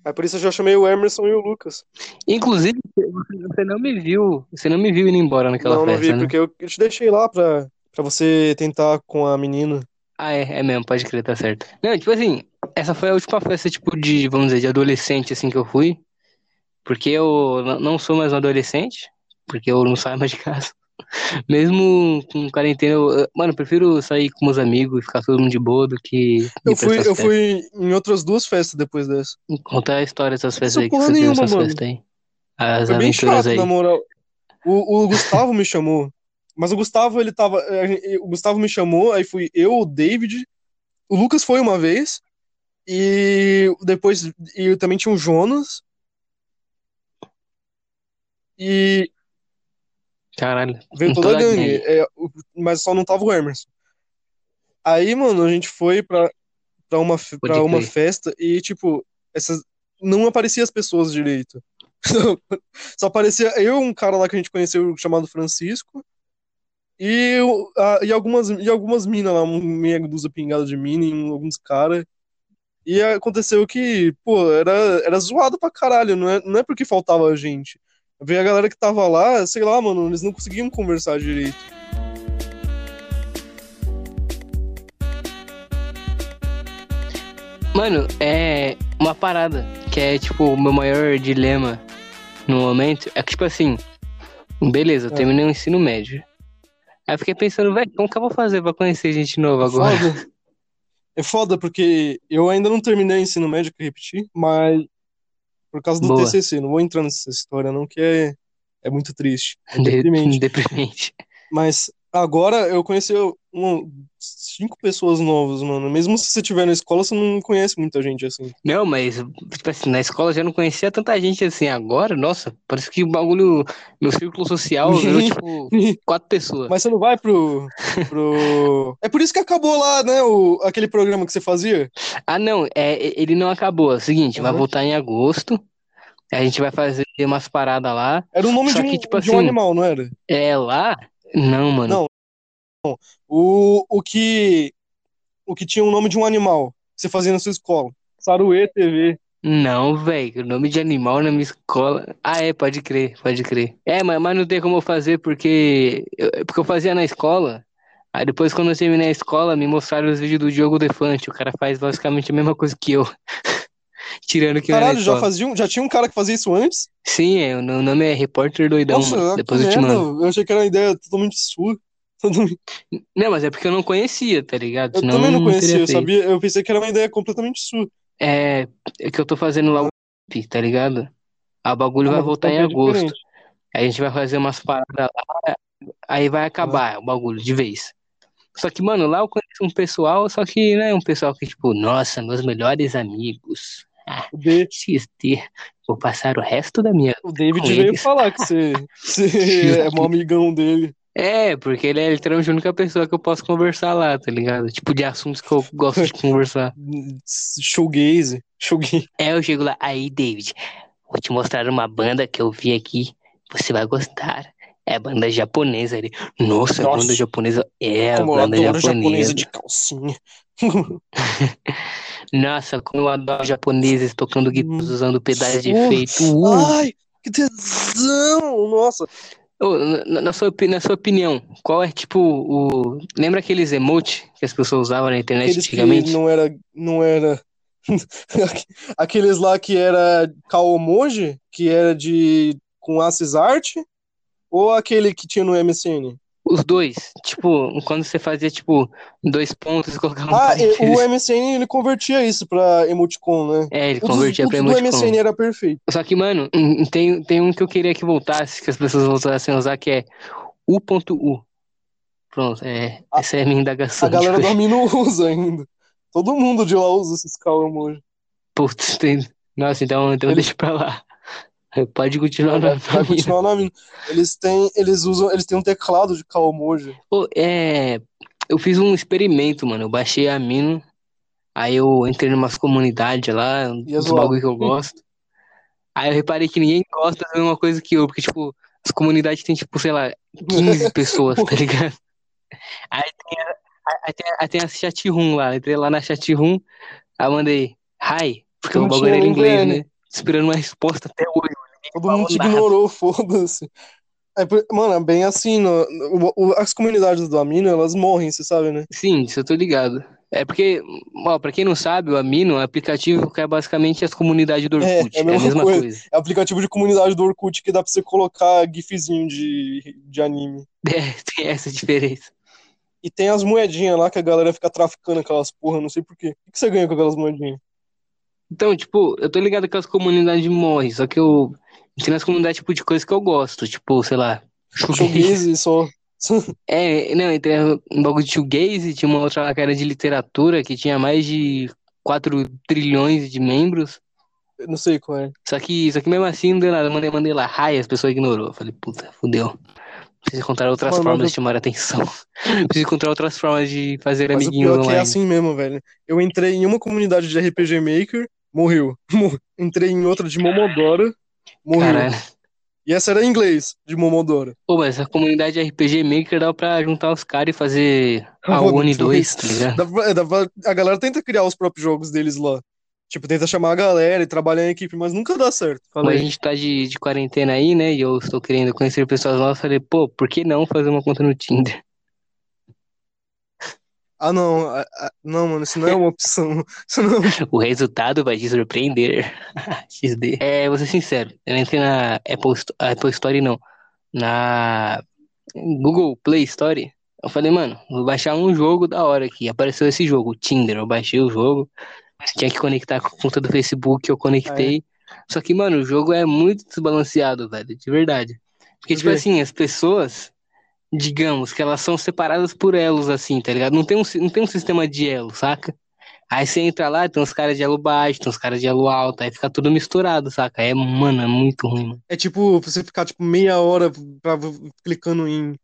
É por isso eu já chamei o Emerson e o Lucas. Inclusive, você, não me viu. Você não me viu indo embora naquela não, não festa, vi, né? porque eu, te deixei lá pra, pra você tentar com a menina. Ah, é, é mesmo, pode crer, tá certo. Não, tipo assim, essa foi a última festa, tipo, de, vamos dizer, de adolescente, assim, que eu fui. Porque eu não sou mais um adolescente, porque eu não saio mais de casa. Mesmo com quarentena, eu, mano, eu prefiro sair com meus amigos e ficar todo mundo de boa do que Eu fui, essas eu fui em outras duas festas depois dessa. Conta a história dessas festas aí, que você nenhuma, nessas mano. festas aí. As Foi bem chato, aí. na moral. O, o Gustavo me chamou. Mas o Gustavo, ele tava. O Gustavo me chamou, aí fui eu, o David. O Lucas foi uma vez. E depois. E também tinha o Jonas. E Caralho, veio toda a gangue. é, mas só não tava o Emerson. Aí, mano, a gente foi pra, pra, uma, Pode pra uma festa e, tipo, essas, não aparecia as pessoas direito. Só aparecia eu, um cara lá que a gente conheceu chamado Francisco, e, eu- a- e algumas, e algumas minas lá, meia dúzia pingada de mina e um- alguns caras. E aconteceu que, pô, era, era zoado pra caralho, não é, não é porque faltava gente. Veio a galera que tava lá, sei lá, mano, eles não conseguiam conversar direito. Mano, é uma parada que é, tipo, o meu maior dilema no momento. É que, tipo assim, beleza, eu É. terminei o ensino médio. Aí eu fiquei pensando, velho, como que eu vou fazer pra conhecer gente nova agora? Foda. É foda porque eu ainda não terminei o ensino médio que repeti, mas por causa do Boa. TCC, não vou entrar nessa história não, que é, é muito triste, é De- deprimente. Deprimente. Mas agora eu conheci um, cinco pessoas novas, mano. Mesmo se você estiver na escola, você não conhece muita gente assim. Não, mas, tipo assim, na escola eu já não conhecia tanta gente assim. Agora, nossa, parece que o bagulho, meu círculo social virou, tipo, quatro pessoas. Mas você não vai pro, pro... É por isso que acabou lá, né, o, aquele programa que você fazia. Ah, não, é, ele não acabou. É o seguinte, vai Uhum. voltar em agosto. A gente vai fazer umas paradas lá. Era o nome de um, que, tipo de um assim, animal, não era? É lá? Não, mano. Não. O, o que o que tinha o nome de um animal que você fazia na sua escola. Saruê TV. Não, velho, o nome de animal na minha escola. Ah, é, pode crer, pode crer. É, mas, mas não tem como eu fazer porque eu, porque eu fazia na escola. Aí depois, quando eu terminei a escola, me mostraram os vídeos do Diogo Defante. O cara faz basicamente a mesma coisa que eu. tirando que Caralho, já fazia um- já tinha um cara que fazia isso antes? Sim, é, o nome é Repórter Doidão, Nossa, Depois eu te merda. mando. Eu achei que era uma ideia totalmente sua. Não, mas é porque eu não conhecia, tá ligado? Eu Senão também não conhecia, eu sabia, eu pensei que era uma ideia completamente sua. É, é que eu tô fazendo lá o tá ligado? O bagulho Ah, vai voltar em então é agosto. diferente. Aí a gente vai fazer umas paradas lá, aí vai acabar o bagulho de vez. Só que, mano, lá eu conheço um pessoal, só que, né, um pessoal que, tipo, nossa, meus melhores amigos. Ah, XT, vou passar o resto da minha. o David veio eles. falar que você, você é um amigão dele. É, porque ele é literalmente a única pessoa que eu posso conversar lá, tá ligado? Tipo, de assuntos que eu gosto de conversar. Showgaze. Showgaze. É, eu chego lá, aí, David, vou te mostrar uma banda que eu vi aqui, você vai gostar. É banda japonesa. Ele, nossa, Nossa. banda japonesa. É, a Como eu banda adoro japonesa. japonesa de calcinha. Nossa, como eu adoro japoneses tocando guitarras usando pedais de efeito. Uh. Ai, que tesão! Nossa, Na, na sua, na sua opinião, qual é tipo o. Lembra aqueles emotes que as pessoas usavam na internet aqueles que antigamente? não era, não era... Aqueles lá que era Kaomoji, que era de com Aces Art, ou aquele que tinha no MSN? Os dois. Tipo, quando você fazia, tipo, dois pontos e colocava um Ah, parênteses. o MSN ele convertia isso pra emoticon, né? É, ele O dos- convertia o pra emoticon. MSN era perfeito. Só que, mano, tem, tem um que eu queria que voltasse, que as pessoas voltassem a usar, que é U.U. Pronto, é, A- essa é a minha indagação. A galera tipo, do Ami não usa ainda. Todo mundo de lá usa esses Kaomoji. Putz, tem... Nossa, então, então Ele- deixa pra lá. Pode continuar na vai continuar na mina. Eles têm, eles usam, eles têm um teclado de Kaomoji. Pô, é... Eu fiz um experimento, mano. Eu baixei a Mino, aí eu entrei numas comunidades lá, é uns bagulho que eu gosto. Aí eu reparei que ninguém gosta da mesma coisa que eu, porque, tipo, as comunidades tem, tipo, sei lá, 15 pessoas, tá ligado? Aí tem a, aí tem, aí tem a chat room lá. Entrei lá na chat room, aí eu mandei hi, porque o bagulho era em inglês, né? Esperando uma resposta até hoje. Todo mundo te ignorou, foda-se. É, mano, é bem assim, no- o- o- as comunidades do Amino, elas morrem, você sabe, né? Sim, isso eu tô ligado. É porque, ó, pra quem não sabe, o Amino é um aplicativo que é basicamente as comunidades do É, Orkut. é a É a mesma mesma coisa. coisa. É o aplicativo de comunidade do Orkut que dá pra você colocar gifzinho de, de anime. É, tem essa diferença. E tem as moedinhas lá que a galera fica traficando aquelas porra, não sei por quê. O que você ganha com aquelas moedinhas? Então, tipo, eu tô ligado que as comunidades morrem, só que eu entrei nas comunidades, tipo, de coisas que eu gosto, tipo, sei lá, shoegaze. Só. É, não, entrei um bagulho de shoegaze, tinha uma outra lá que era de literatura, que tinha mais de 4 trilhões de membros. Eu Não sei qual é. Só que, só que mesmo assim, não deu nada. Eu mandei, mandei lá, hi, as pessoas ignorou. Eu Falei, puta, fudeu. Preciso encontrar outras Mano, formas mas de chamar a atenção. Preciso encontrar outras formas de fazer Mas o amiguinhos pior é que é online. assim mesmo, velho. Eu entrei em uma comunidade de RPG Maker, morreu. Mor- Entrei em outra de Momodora, morreu. Caralho. E essa era em inglês, de Momodora. Pô, mas a comunidade RPG Maker dá pra juntar os caras e fazer a Ah, One foda-se. 2, tá ligado? Dá pra- dá pra- a galera tenta criar os próprios jogos deles lá. Tipo, tenta chamar a galera e trabalhar em equipe, mas nunca dá certo. Como a gente tá de, de quarentena aí, né? E eu estou querendo conhecer pessoas novas, falei, pô, por que não fazer uma conta no Tinder? Ah, não. a- a- não, mano, isso não é uma opção. Isso não. O resultado vai te surpreender. XD. É, vou ser sincero, eu entrei na Apple, Apple Store, não. Na Google Play Store. Eu falei, mano, vou baixar um jogo da hora aqui. Apareceu esse jogo, o Tinder. Eu baixei o jogo. Tinha que conectar com a conta do Facebook, eu conectei. Só que, mano, o jogo é muito desbalanceado, velho, de verdade. Porque, Por tipo assim, as pessoas, digamos, que elas são separadas por elos, assim, tá ligado? Não tem um, não tem um sistema de elo, saca? Aí você entra lá, tem uns caras de elo baixo, tem uns caras de elo alto, aí fica tudo misturado, saca? É, mano, é muito ruim, mano. É tipo você ficar tipo meia hora pra, clicando em,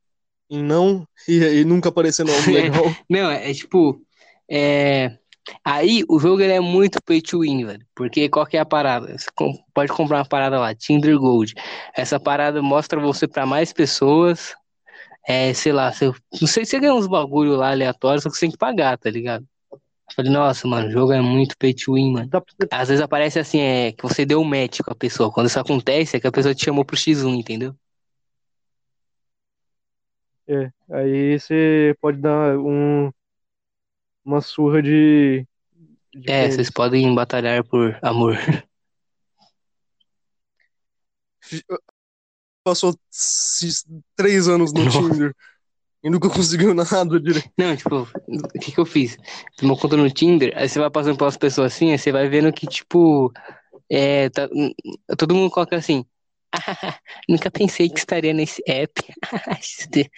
em não e, e nunca aparecendo algo legal. Não, é, é tipo. É... Aí o jogo ele é muito pay to win, velho. Porque qual que é a parada? Você pode comprar uma parada lá, Tinder Gold. Essa parada mostra você pra mais pessoas. É, sei lá, você, não sei se você ganha uns bagulho lá aleatórios, só que você tem que pagar, tá ligado? Eu falei, nossa, mano, o jogo é muito pay to win, mano. Às vezes aparece assim, é que você deu um match com a pessoa. Quando isso acontece, é que a pessoa te chamou pro X1, entendeu? É, aí você pode dar um, uma surra de, de É, vocês podem batalhar por amor. Passou três anos no Nossa. Tinder e nunca conseguiu nada direito. Não, tipo, o que que eu fiz? Uma conta no Tinder, aí você vai passando pelas pessoas assim, aí você vai vendo que, tipo, é, tá- todo mundo coloca assim, "Ah, nunca pensei que estaria nesse app,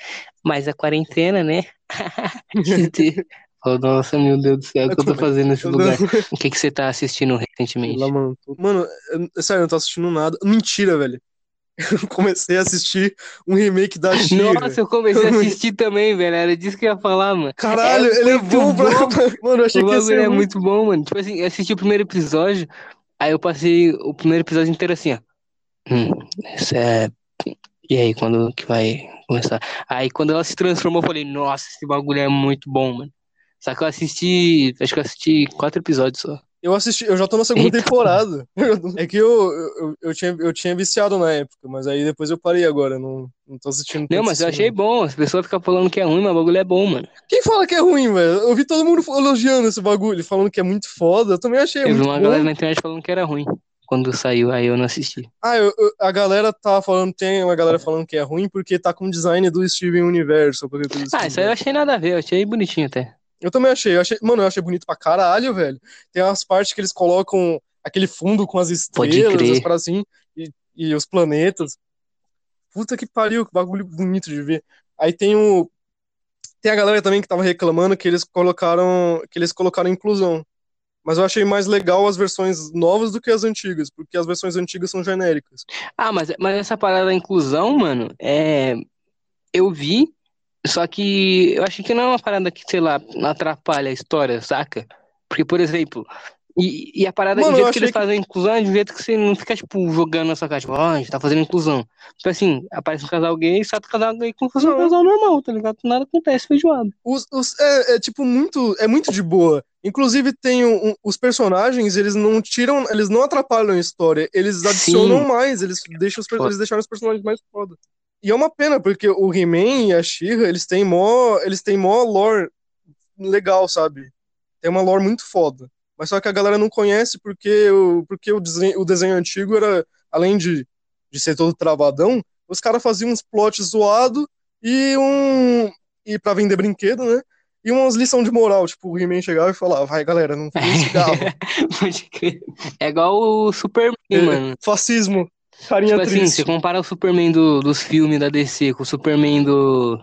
mas a quarentena, né? Oh, nossa, meu Deus do céu, o que eu tô fazendo nesse lugar? O que que você tá assistindo recentemente? Lá, mano, tô- Mano, sério, eu não tô assistindo nada. Mentira, velho. Eu comecei a assistir um remake da She-Ra. Nossa, eu comecei a assistir também, velho, era disso que eu ia falar, mano. Caralho, É ele é muito bom pra... bom. Mano, eu achei O que ia bagulho ser é muito bom, mano. Tipo assim, eu assisti o primeiro episódio, aí eu passei o primeiro episódio inteiro assim, ó. Hum, isso é. E aí, quando que vai começar? Aí quando ela se transformou, eu falei, nossa, esse bagulho é muito bom, mano. Só que eu assisti. Acho que eu assisti quatro episódios só. Eu assisti, eu já tô na segunda Eita. temporada. É que eu, eu, eu, tinha, eu tinha viciado na época, mas aí depois eu parei agora, não, não tô assistindo Não, mas eu assim, achei bom. As pessoas ficam falando que é ruim, mas o bagulho é bom, mano. Quem fala que é ruim, velho? Eu vi todo mundo elogiando esse bagulho, falando que é muito foda, eu também achei Eu vi muito uma bom. galera na internet falando que era ruim quando saiu, aí eu não assisti. Ah, eu- eu- a galera tá falando, tem uma galera falando que é ruim porque tá com o design do Steven Universo, coisa Ah, isso aí eu achei nada a ver, eu achei bonitinho até. Eu também achei, eu achei, mano, eu achei bonito pra caralho, velho. Tem umas partes que eles colocam aquele fundo com as estrelas, as paradas assim, e, e os planetas. Puta que pariu, que bagulho bonito de ver. Aí tem o tem a galera também que tava reclamando que eles colocaram que eles colocaram inclusão. Mas eu achei mais legal as versões novas do que as antigas, porque as versões antigas são genéricas. Ah, mas, mas essa parada da inclusão, mano, é. Eu vi, só que eu achei que não é uma parada que, sei lá, atrapalha a história, saca? Porque, por exemplo, e, e a parada, Mano, o eu jeito que eles que- fazem a inclusão é de um jeito que você não fica, tipo, jogando na sua cara, tipo, ó, a gente tá fazendo inclusão. Tipo assim, aparece um casal gay, sai do casal gay como se fosse um Não. casal normal, tá ligado? Nada acontece feijoado. Os, os- é, é, tipo muito é muito de boa. Inclusive tem um- um- os personagens, eles não tiram, eles não atrapalham a história, eles Sim. adicionam mais, eles deixam os, eles deixaram os personagens mais foda. E é uma pena porque o He-Man e a She-Ra, eles têm mó, eles têm mó lore legal, sabe? Tem uma lore muito foda. Mas só que a galera não conhece porque o, porque o, desenho, o desenho antigo era, além de, de ser todo travadão, os caras faziam uns plots zoado e um. E pra vender brinquedo, né? E umas lições de moral, tipo, o He-Man chegava e falava, vai galera, não fume cigarro. Pode crer. É igual o Superman, mano. Fascismo, carinha Tipo assim, triste. você compara o Superman do- dos filmes da DC com o Superman do,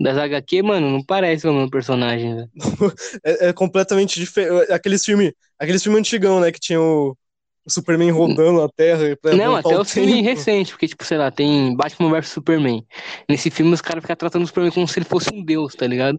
das HQ, mano, não parece o mesmo personagem, velho. É, é completamente diferente. Aqueles filmes aqueles filme antigão, né? Que tinha o, o Superman rodando a Terra pra Não, até o o filme tempo. recente, porque, tipo, sei lá, tem Batman vs Superman. Nesse filme os caras ficam tratando o Superman como se ele fosse um deus, tá ligado?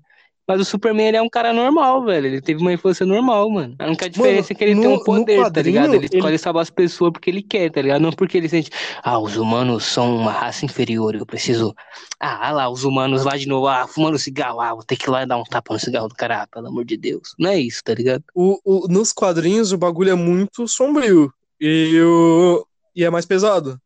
Mas o Superman, ele é um cara normal, velho. Ele teve uma infância normal, mano. A única diferença é que ele no- tem um poder, tá ligado? Ele ele- escolhe salvar as pessoas porque ele quer, tá ligado? Não porque ele sente, ah, os humanos são uma raça inferior, eu preciso. Ah, ah lá, os humanos lá de novo, ah, fumando cigarro, ah, vou ter que ir lá dar um tapa no cigarro do cara, ah, pelo amor de Deus. Não é isso, tá ligado? O, o- nos quadrinhos o bagulho é muito sombrio. E, o, e é mais pesado.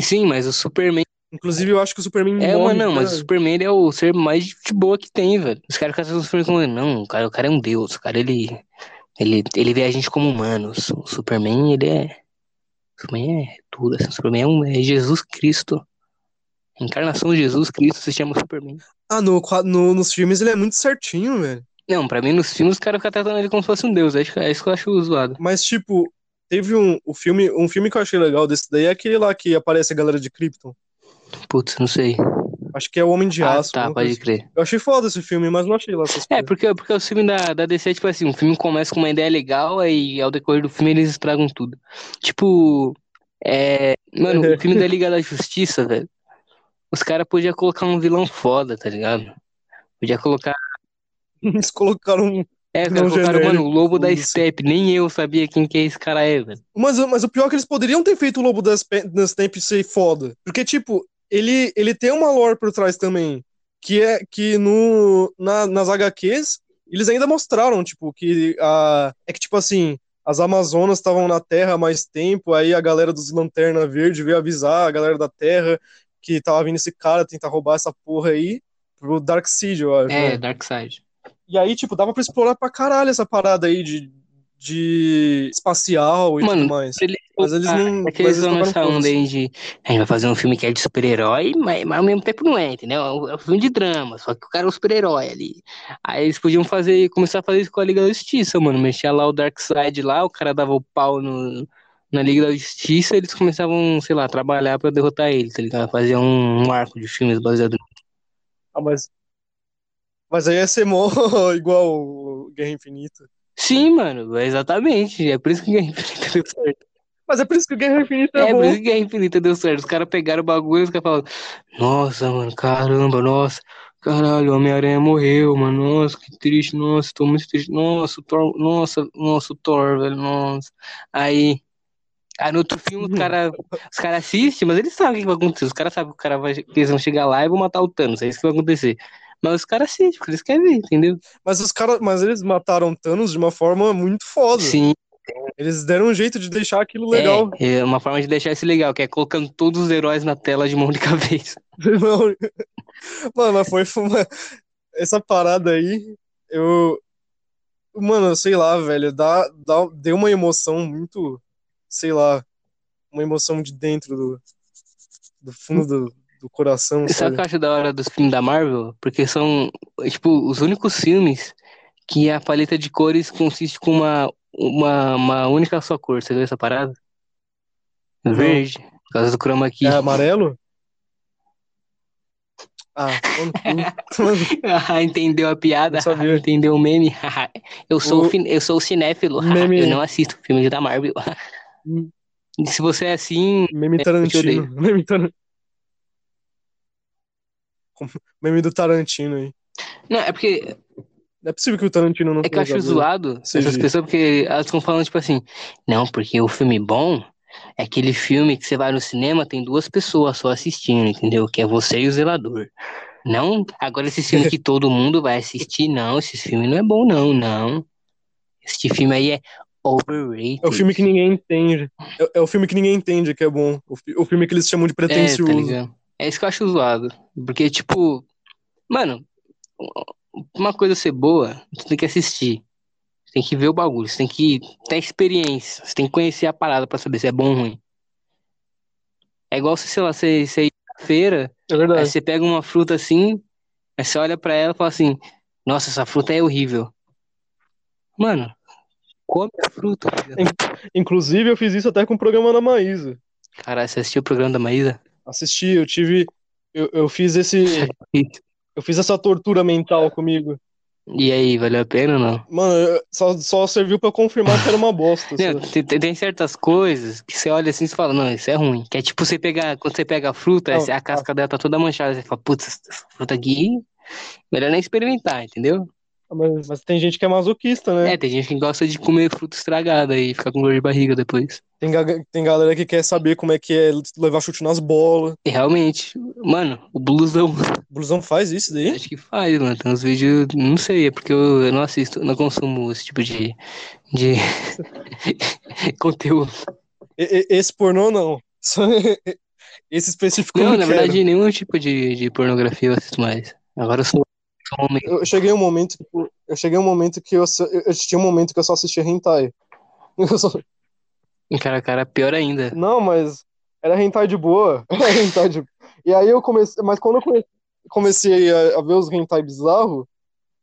Sim, mas o Superman. Inclusive, eu acho que o Superman É, morre, mano, não, mas o cara. Superman é o ser mais de boa que tem, velho. Os caras tratando o Superman como. Não, o cara, o cara é um deus. O cara, ele. Ele, ele vê a gente como humanos. O Superman, ele é. O Superman é tudo. Assim. O Superman é, um, é Jesus Cristo. A encarnação de Jesus Cristo se chama Superman. Ah, no, no- nos filmes ele é muito certinho, velho. Não, pra mim, nos filmes, os caras ficam tratando ele como se fosse um deus. É isso que- é isso que eu acho zoado. Mas, tipo, teve um, o filme, um filme que eu achei legal desse daí é aquele lá que aparece a galera de Krypton. Putz, não sei. Acho que é o Homem de Ah, Aço. tá, alguma pode coisa crer. Eu achei foda esse filme, mas não achei lá essas É, porque, porque o filme da, da DC é tipo assim, o filme começa com uma ideia legal, aí ao decorrer do filme eles estragam tudo. Tipo, é. Mano, o filme da Liga da Justiça, velho. Os caras podiam colocar um vilão foda, tá ligado? Podia colocar. Eles colocaram. um- É, colocaram, genérico, mano, o Lobo da. Steppe. Nem eu sabia quem que esse cara é, velho. Mas, mas o pior é que eles poderiam ter feito o Lobo das Steppe ser foda. Porque, tipo, ele, ele tem uma lore por trás também. Que é que no, na- nas HQs, eles ainda mostraram, tipo, que a, é que, tipo assim, as Amazonas estavam na Terra há mais tempo, aí a galera dos Lanterna Verde veio avisar a galera da Terra que tava vindo esse cara tentar roubar essa porra aí pro Darkseid, eu acho. É, né? Darkseid. E aí, tipo, dava pra explorar pra caralho essa parada aí de, de espacial e Mano, tudo mais. Ele, Mas eles não. É que eles vão nessa onda aí de. A gente vai fazer um filme que é de super-herói, mas, mas ao mesmo tempo não é, entendeu? É um- é um filme de drama, só que o cara é um super-herói ali. Aí eles podiam fazer, começar a fazer isso com a Liga da Justiça, mano. Mexia lá o Darkseid lá, o cara dava o pau no, na Liga da Justiça, eles começavam, sei lá, a trabalhar pra derrotar ele, tá ligado? Fazer um, um arco de filmes baseado Ah, mas. Mas aí ia ser mó igual Guerra Infinita. Sim, mano, é exatamente. É por isso que Guerra Infinita deu certo. Mas é por isso que o Guerra Infinita é, É, bom. por isso que Guerra Infinita deu certo. Os caras pegaram o bagulho e os caras falaram: Nossa, mano, caramba, nossa, caralho, Homem-Aranha morreu, mano, nossa, que triste, nossa, tô muito triste, nossa, o Thor, nossa, nossa, o Thor, velho, nossa. Aí, aí no outro filme os caras os cara assistem, mas eles sabem o que vai acontecer. Os caras sabem que, o cara vai, que eles vão chegar lá e vão matar o Thanos, é isso que vai acontecer. Mas os caras assistem, porque eles querem ver, entendeu? Mas os caras. Mas eles mataram Thanos de uma forma muito foda. Sim. Eles deram um jeito de deixar aquilo legal. É, é uma forma de deixar isso legal, que é colocando todos os heróis na tela de uma única vez. Não. Mano, foi uma... essa parada aí, eu. Mano, sei lá, velho, dá, dá, deu uma emoção muito, sei lá, uma emoção de dentro do, do fundo do, do coração, Sabe o sabe? que eu acho da hora dos filmes da Marvel? Porque são, tipo, os únicos filmes que a paleta de cores consiste com uma, uma, uma única só cor. Você viu essa parada? Verde, por causa do chroma key. É amarelo? Ah, Ah, entendeu a piada? Entendeu o meme? eu sou, O- eu sou cinéfilo. Meme. eu não assisto filmes da Marvel. E se você é assim, meme te Tarantino. Meme, Tar... Como- meme do Tarantino aí. não, é porque Não é possível que o Tarantino não É que eu acho zoado essas pessoas, porque elas ficam falando, tipo assim, não, porque o filme bom é aquele filme que você vai no cinema, tem duas pessoas só assistindo, entendeu? Que é você e o zelador. Não, agora esse filme que todo mundo vai assistir, não, esse filme não é bom, não, não. Esse filme aí é overrated. É o filme que ninguém entende. É, é o filme que ninguém entende que é bom. O, o filme que eles chamam de É, tá? É isso que eu acho zoado. Porque, tipo, mano, uma coisa ser boa, você tem que assistir. Você tem que ver o bagulho, você tem que ter experiência, você tem que conhecer a parada pra saber se é bom ou ruim. É igual se, sei lá, você, você ir na feira, é aí você pega uma fruta assim, aí você olha pra ela e fala assim, nossa, essa fruta é horrível. Mano, come a fruta. filho. Inclusive, eu fiz isso até com o programa da Maísa. Caralho, você assistiu o programa da Maísa? Assisti, eu tive. Eu, eu fiz esse. Eu fiz essa tortura mental comigo. E aí, valeu a pena ou não? Mano, só, só serviu pra confirmar que era uma bosta. Não, tem, tem- certas coisas que você olha assim e fala, não, isso é ruim. Que é tipo você pegar, quando você pega a fruta, Não, a casca dela tá toda manchada, você fala, putz, essa fruta aqui, melhor nem experimentar, entendeu? Mas, mas tem gente que é masoquista, né? É, tem gente que gosta de comer fruta estragada e ficar com dor de barriga depois. Tem, ga- tem galera que quer saber como é que é levar chute nas bolas. E realmente, mano, o blusão, O blusão faz isso daí? acho que faz, mano. Tem uns vídeos, não sei, é porque eu, eu não assisto, não consumo esse tipo de, de conteúdo. E- e- esse pornô não. Só esse específico Não, não na quero. verdade, nenhum tipo de, de pornografia eu assisto mais. Agora eu sou, Eu cheguei um momento, tipo, eu cheguei um momento que eu, eu, tinha um momento que eu só assistia hentai. Só- Cara, cara, pior ainda. não, mas era hentai de boa. Era hentai de... E aí eu comecei, mas quando eu come- comecei a, a ver os hentai bizarros,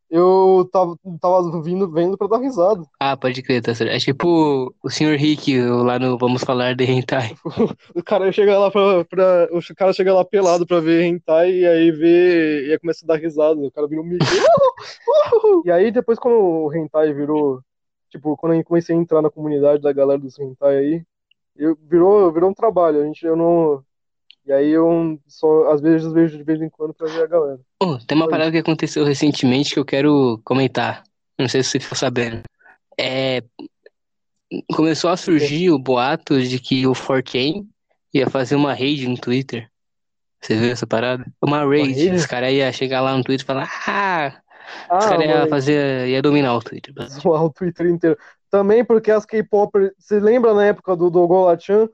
eu tava, tava vindo, vendo pra dar risada. Ah, pode crer, tá certo. É tipo o Sr. Rick lá no Vamos Falar de Hentai. O cara chega lá pra, pra- o cara chega lá pelado pra ver hentai e aí vê e aí começa a dar risada. O cara vira um Mickey. e aí depois quando o hentai virou, tipo, quando eu comecei a entrar na comunidade da galera dos hentai aí, eu, virou, virou um trabalho. A gente eu não e aí eu só às vezes vejo de vez em quando pra ver a galera. Oh, tem uma parada que aconteceu recentemente que eu quero comentar. Não sei se você ficou sabendo. É... Começou a surgir o boato de que o 4chan ia fazer uma raid no Twitter. Você viu essa parada? Uma raid. raid? Os caras iam chegar lá no Twitter e falar: Ah, Ah, os caras iam fazer. ia dominar o Twitter. zoar o Twitter inteiro. Também porque as K-pop. Você lembra na época do Dogolachan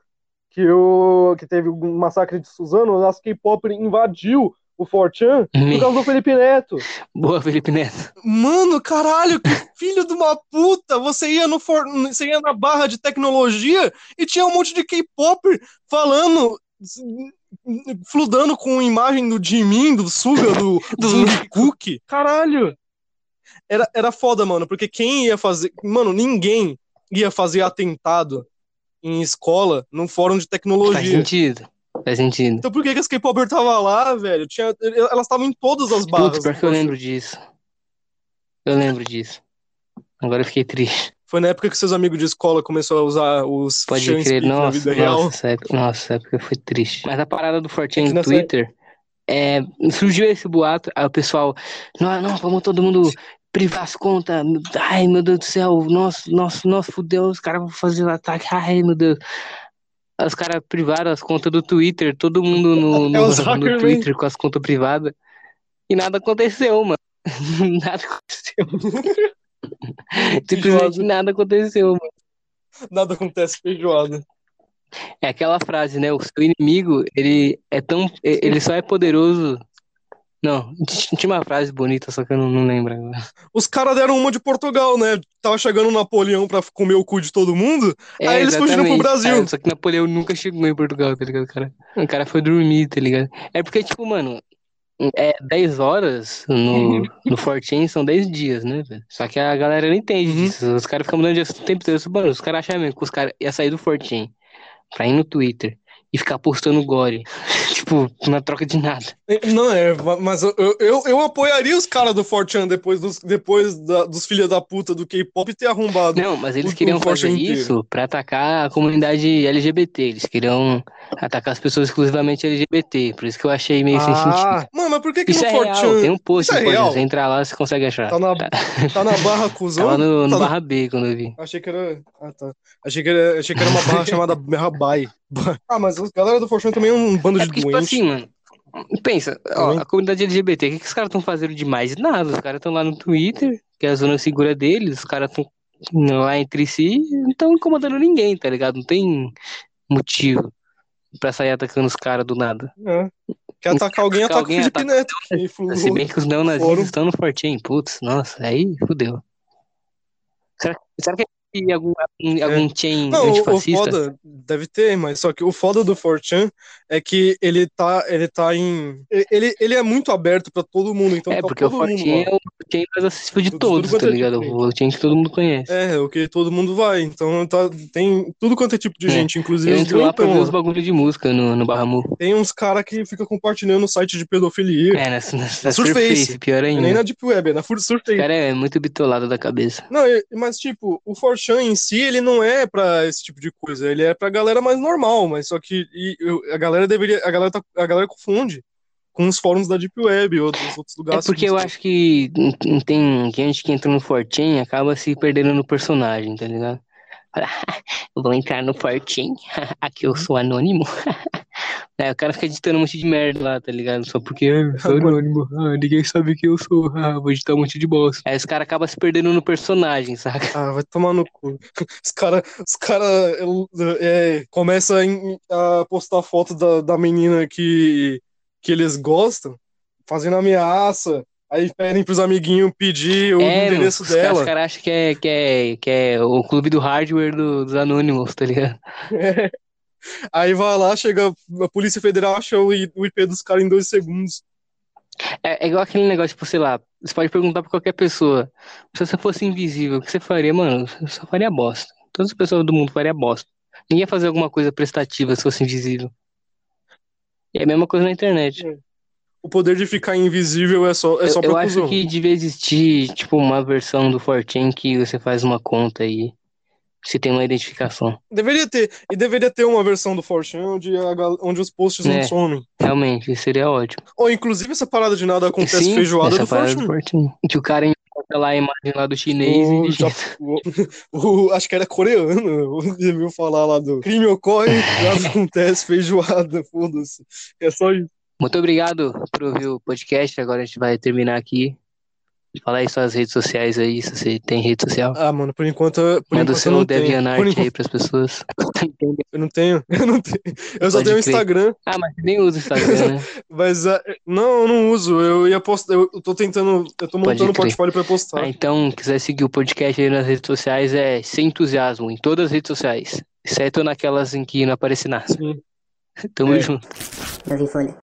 que, o, que teve um massacre de Suzano? As K-pop invadiu o Fortran por causa do Felipe Neto. Boa, Felipe Neto. Mano, caralho, que filho de uma puta! Você ia no for... você ia na barra de tecnologia e tinha um monte de K-pop falando fludando com imagem do Jimin, do Suga, do, do Cook. Caralho! Era, era foda, mano, porque quem ia fazer. Mano, ninguém ia fazer atentado em escola num fórum de tecnologia. Faz sentido. Faz sentido. Então por que, que as K-Popper tava lá, velho? Tinha, elas estavam em todas as barras. Putz, porque eu lembro disso. Eu lembro disso. Agora eu fiquei triste. Foi na época que seus amigos de escola começaram a usar os Pode crer, nossa, na vida nossa, real. Essa época, nossa, essa época foi triste. Mas a parada do Fortinho é no Twitter, é, surgiu esse boato, aí o pessoal, não, não, vamos todo mundo privar as contas, ai meu Deus do céu, nossa, nossa, nossa, fudeu, os caras vão fazer o um ataque, ai meu Deus. Os caras privaram as contas do Twitter, todo mundo no, no, é no Twitter com as contas privadas, e nada aconteceu, mano. nada aconteceu. Simplesmente nada aconteceu, mano. Nada acontece feijoada. É aquela frase, né? O seu inimigo, ele é tão. Ele só é poderoso. Não, tinha uma frase bonita, só que eu não, não lembro agora. Os caras deram uma de Portugal, né? Tava chegando o Napoleão pra comer o cu de todo mundo. É, aí eles fugiram pro Brasil. É, só que Napoleão nunca chegou em Portugal, tá ligado, cara? O cara foi dormir, tá ligado? É porque, tipo, mano, é 10 horas no, no Fortin são 10 dias, né, velho? Só que a galera não entende uhum. disso. Os caras ficam mudando de assunto o tempo todo. Mano, os caras achavam mesmo que os caras iam sair do Fortin pra ir no Twitter e ficar postando gore. tipo, na troca de nada. Não, é, mas eu, eu, eu apoiaria os caras do Fortran depois dos, depois da, dos filhos da puta do K-pop ter arrombado. Não, mas eles queriam fazer isso pra atacar a comunidade LGBT. Eles queriam atacar as pessoas exclusivamente LGBT. Por isso que eu achei meio ah, sem sentido. Mano, mas por que, que isso no é Fortran... Real. Tem um post, é você entrar lá, você consegue achar. Tá na, tá na barra cuzão? Tava no, no tá barra B quando eu vi. Achei que era... Ah, tá. Achei que era, achei que era uma barra chamada Rabai. Ah, mas a galera do Fortran também é um bando é de porque, doentes. Tipo assim, mano, pensa, ó, a comunidade LGBT, o que, que os caras estão fazendo demais? Nada, os caras estão lá no Twitter, que é a zona segura deles, os caras estão lá entre si, não estão incomodando ninguém, tá ligado? Não tem motivo pra sair atacando os caras do nada. É. Quer atacar alguém, ataca alguém o Felipe ataca... Neto. Que Se bem que os neonazistas estão no Fortinho, putz, nossa, aí fudeu. Será, será que e algum, algum é. chain Não, antifascista? O foda deve ter, mas só que o foda do 4chan é que ele tá, ele tá em. Ele, ele é muito aberto pra todo mundo. Então é, tá porque o 4chan é o chain mais acessível de todos, tudo tá é ligado? Tipo o chain que todo mundo conhece. É, o que todo mundo vai. Então tá, tem tudo quanto é tipo de é. gente, inclusive. Eu entro lá pra ver os bagulhos de música no, no Barramu. Tem uns caras que ficam compartilhando o site de pedofilia. É, na, na, na Surface, Surface, pior ainda. Nem na Deep Web, é na Surface. O cara é muito bitolado da cabeça. Não, mas tipo, o 4chan em si, ele não é para esse tipo de coisa, ele é pra galera mais normal, mas só que e, a galera deveria, a galera, tá, a galera confunde com os fóruns da Deep Web ou dos outros lugares. É porque eu acho que tem gente que entra no Fortin acaba se perdendo no personagem, tá ligado? Vou entrar no Fortin, aqui eu sou anônimo. É, o cara fica editando um monte de merda lá, tá ligado? Só porque eu sou anônimo. Ah, ninguém sabe quem eu sou. Ah, vou editar um monte de bosta. Aí os caras acabam se perdendo no personagem, saca? Ah, vai tomar no cu. Os caras os cara, é, começam a postar foto da, da menina que, que eles gostam, fazendo ameaça. Aí pedem pros amiguinhos pedir o é, endereço mano, dela. Os caras acham que é, que, é, que é o clube do hardware do, dos anônimos, tá ligado? É. Aí vai lá, chega a Polícia Federal, acha o IP dos caras em dois segundos. É, é, igual aquele negócio, tipo, sei lá, você pode perguntar pra qualquer pessoa, se você fosse invisível, o que você faria? Mano, eu só faria bosta. Todas as pessoas do mundo faria bosta. Ninguém ia fazer alguma coisa prestativa se fosse invisível. E é a mesma coisa na internet. É. O poder de ficar invisível é só, é só eu, eu acho que devia existir, tipo, uma versão do Fortune que você faz uma conta aí se tem uma identificação. Deveria ter. E deveria ter uma versão do Fortune onde, a, onde os posts é, não somem. Realmente, seria ótimo. Ou, inclusive, essa parada de nada acontece Sim, feijoada do Fortune. do. Que o cara encontra lá a imagem lá do chinês o, e... Já, o, o, acho que era coreano. Você viu falar lá do crime ocorre, nada acontece feijoada, foda-se. É só isso. Muito obrigado por ouvir o podcast. Agora a gente vai terminar aqui. Fala aí suas redes sociais aí, se você tem rede social. Ah, mano, por enquanto. Por Manda o enquanto eu seu não tenho. DeviantArt Por aí enquanto, pras pessoas. eu não tenho. Eu não tenho. Eu só Pode tenho o. Instagram, ah, mas você nem usa o Instagram, né? mas. ah, não, eu não uso. Eu ia postar. Eu tô tentando. Eu tô montando um crer. portfólio pra postar. Ah, então, quiser seguir o podcast aí nas redes sociais, é sem entusiasmo, em todas as redes sociais. Exceto naquelas em que não aparece nada. Sim. Tamo É. junto. Eu vi folha.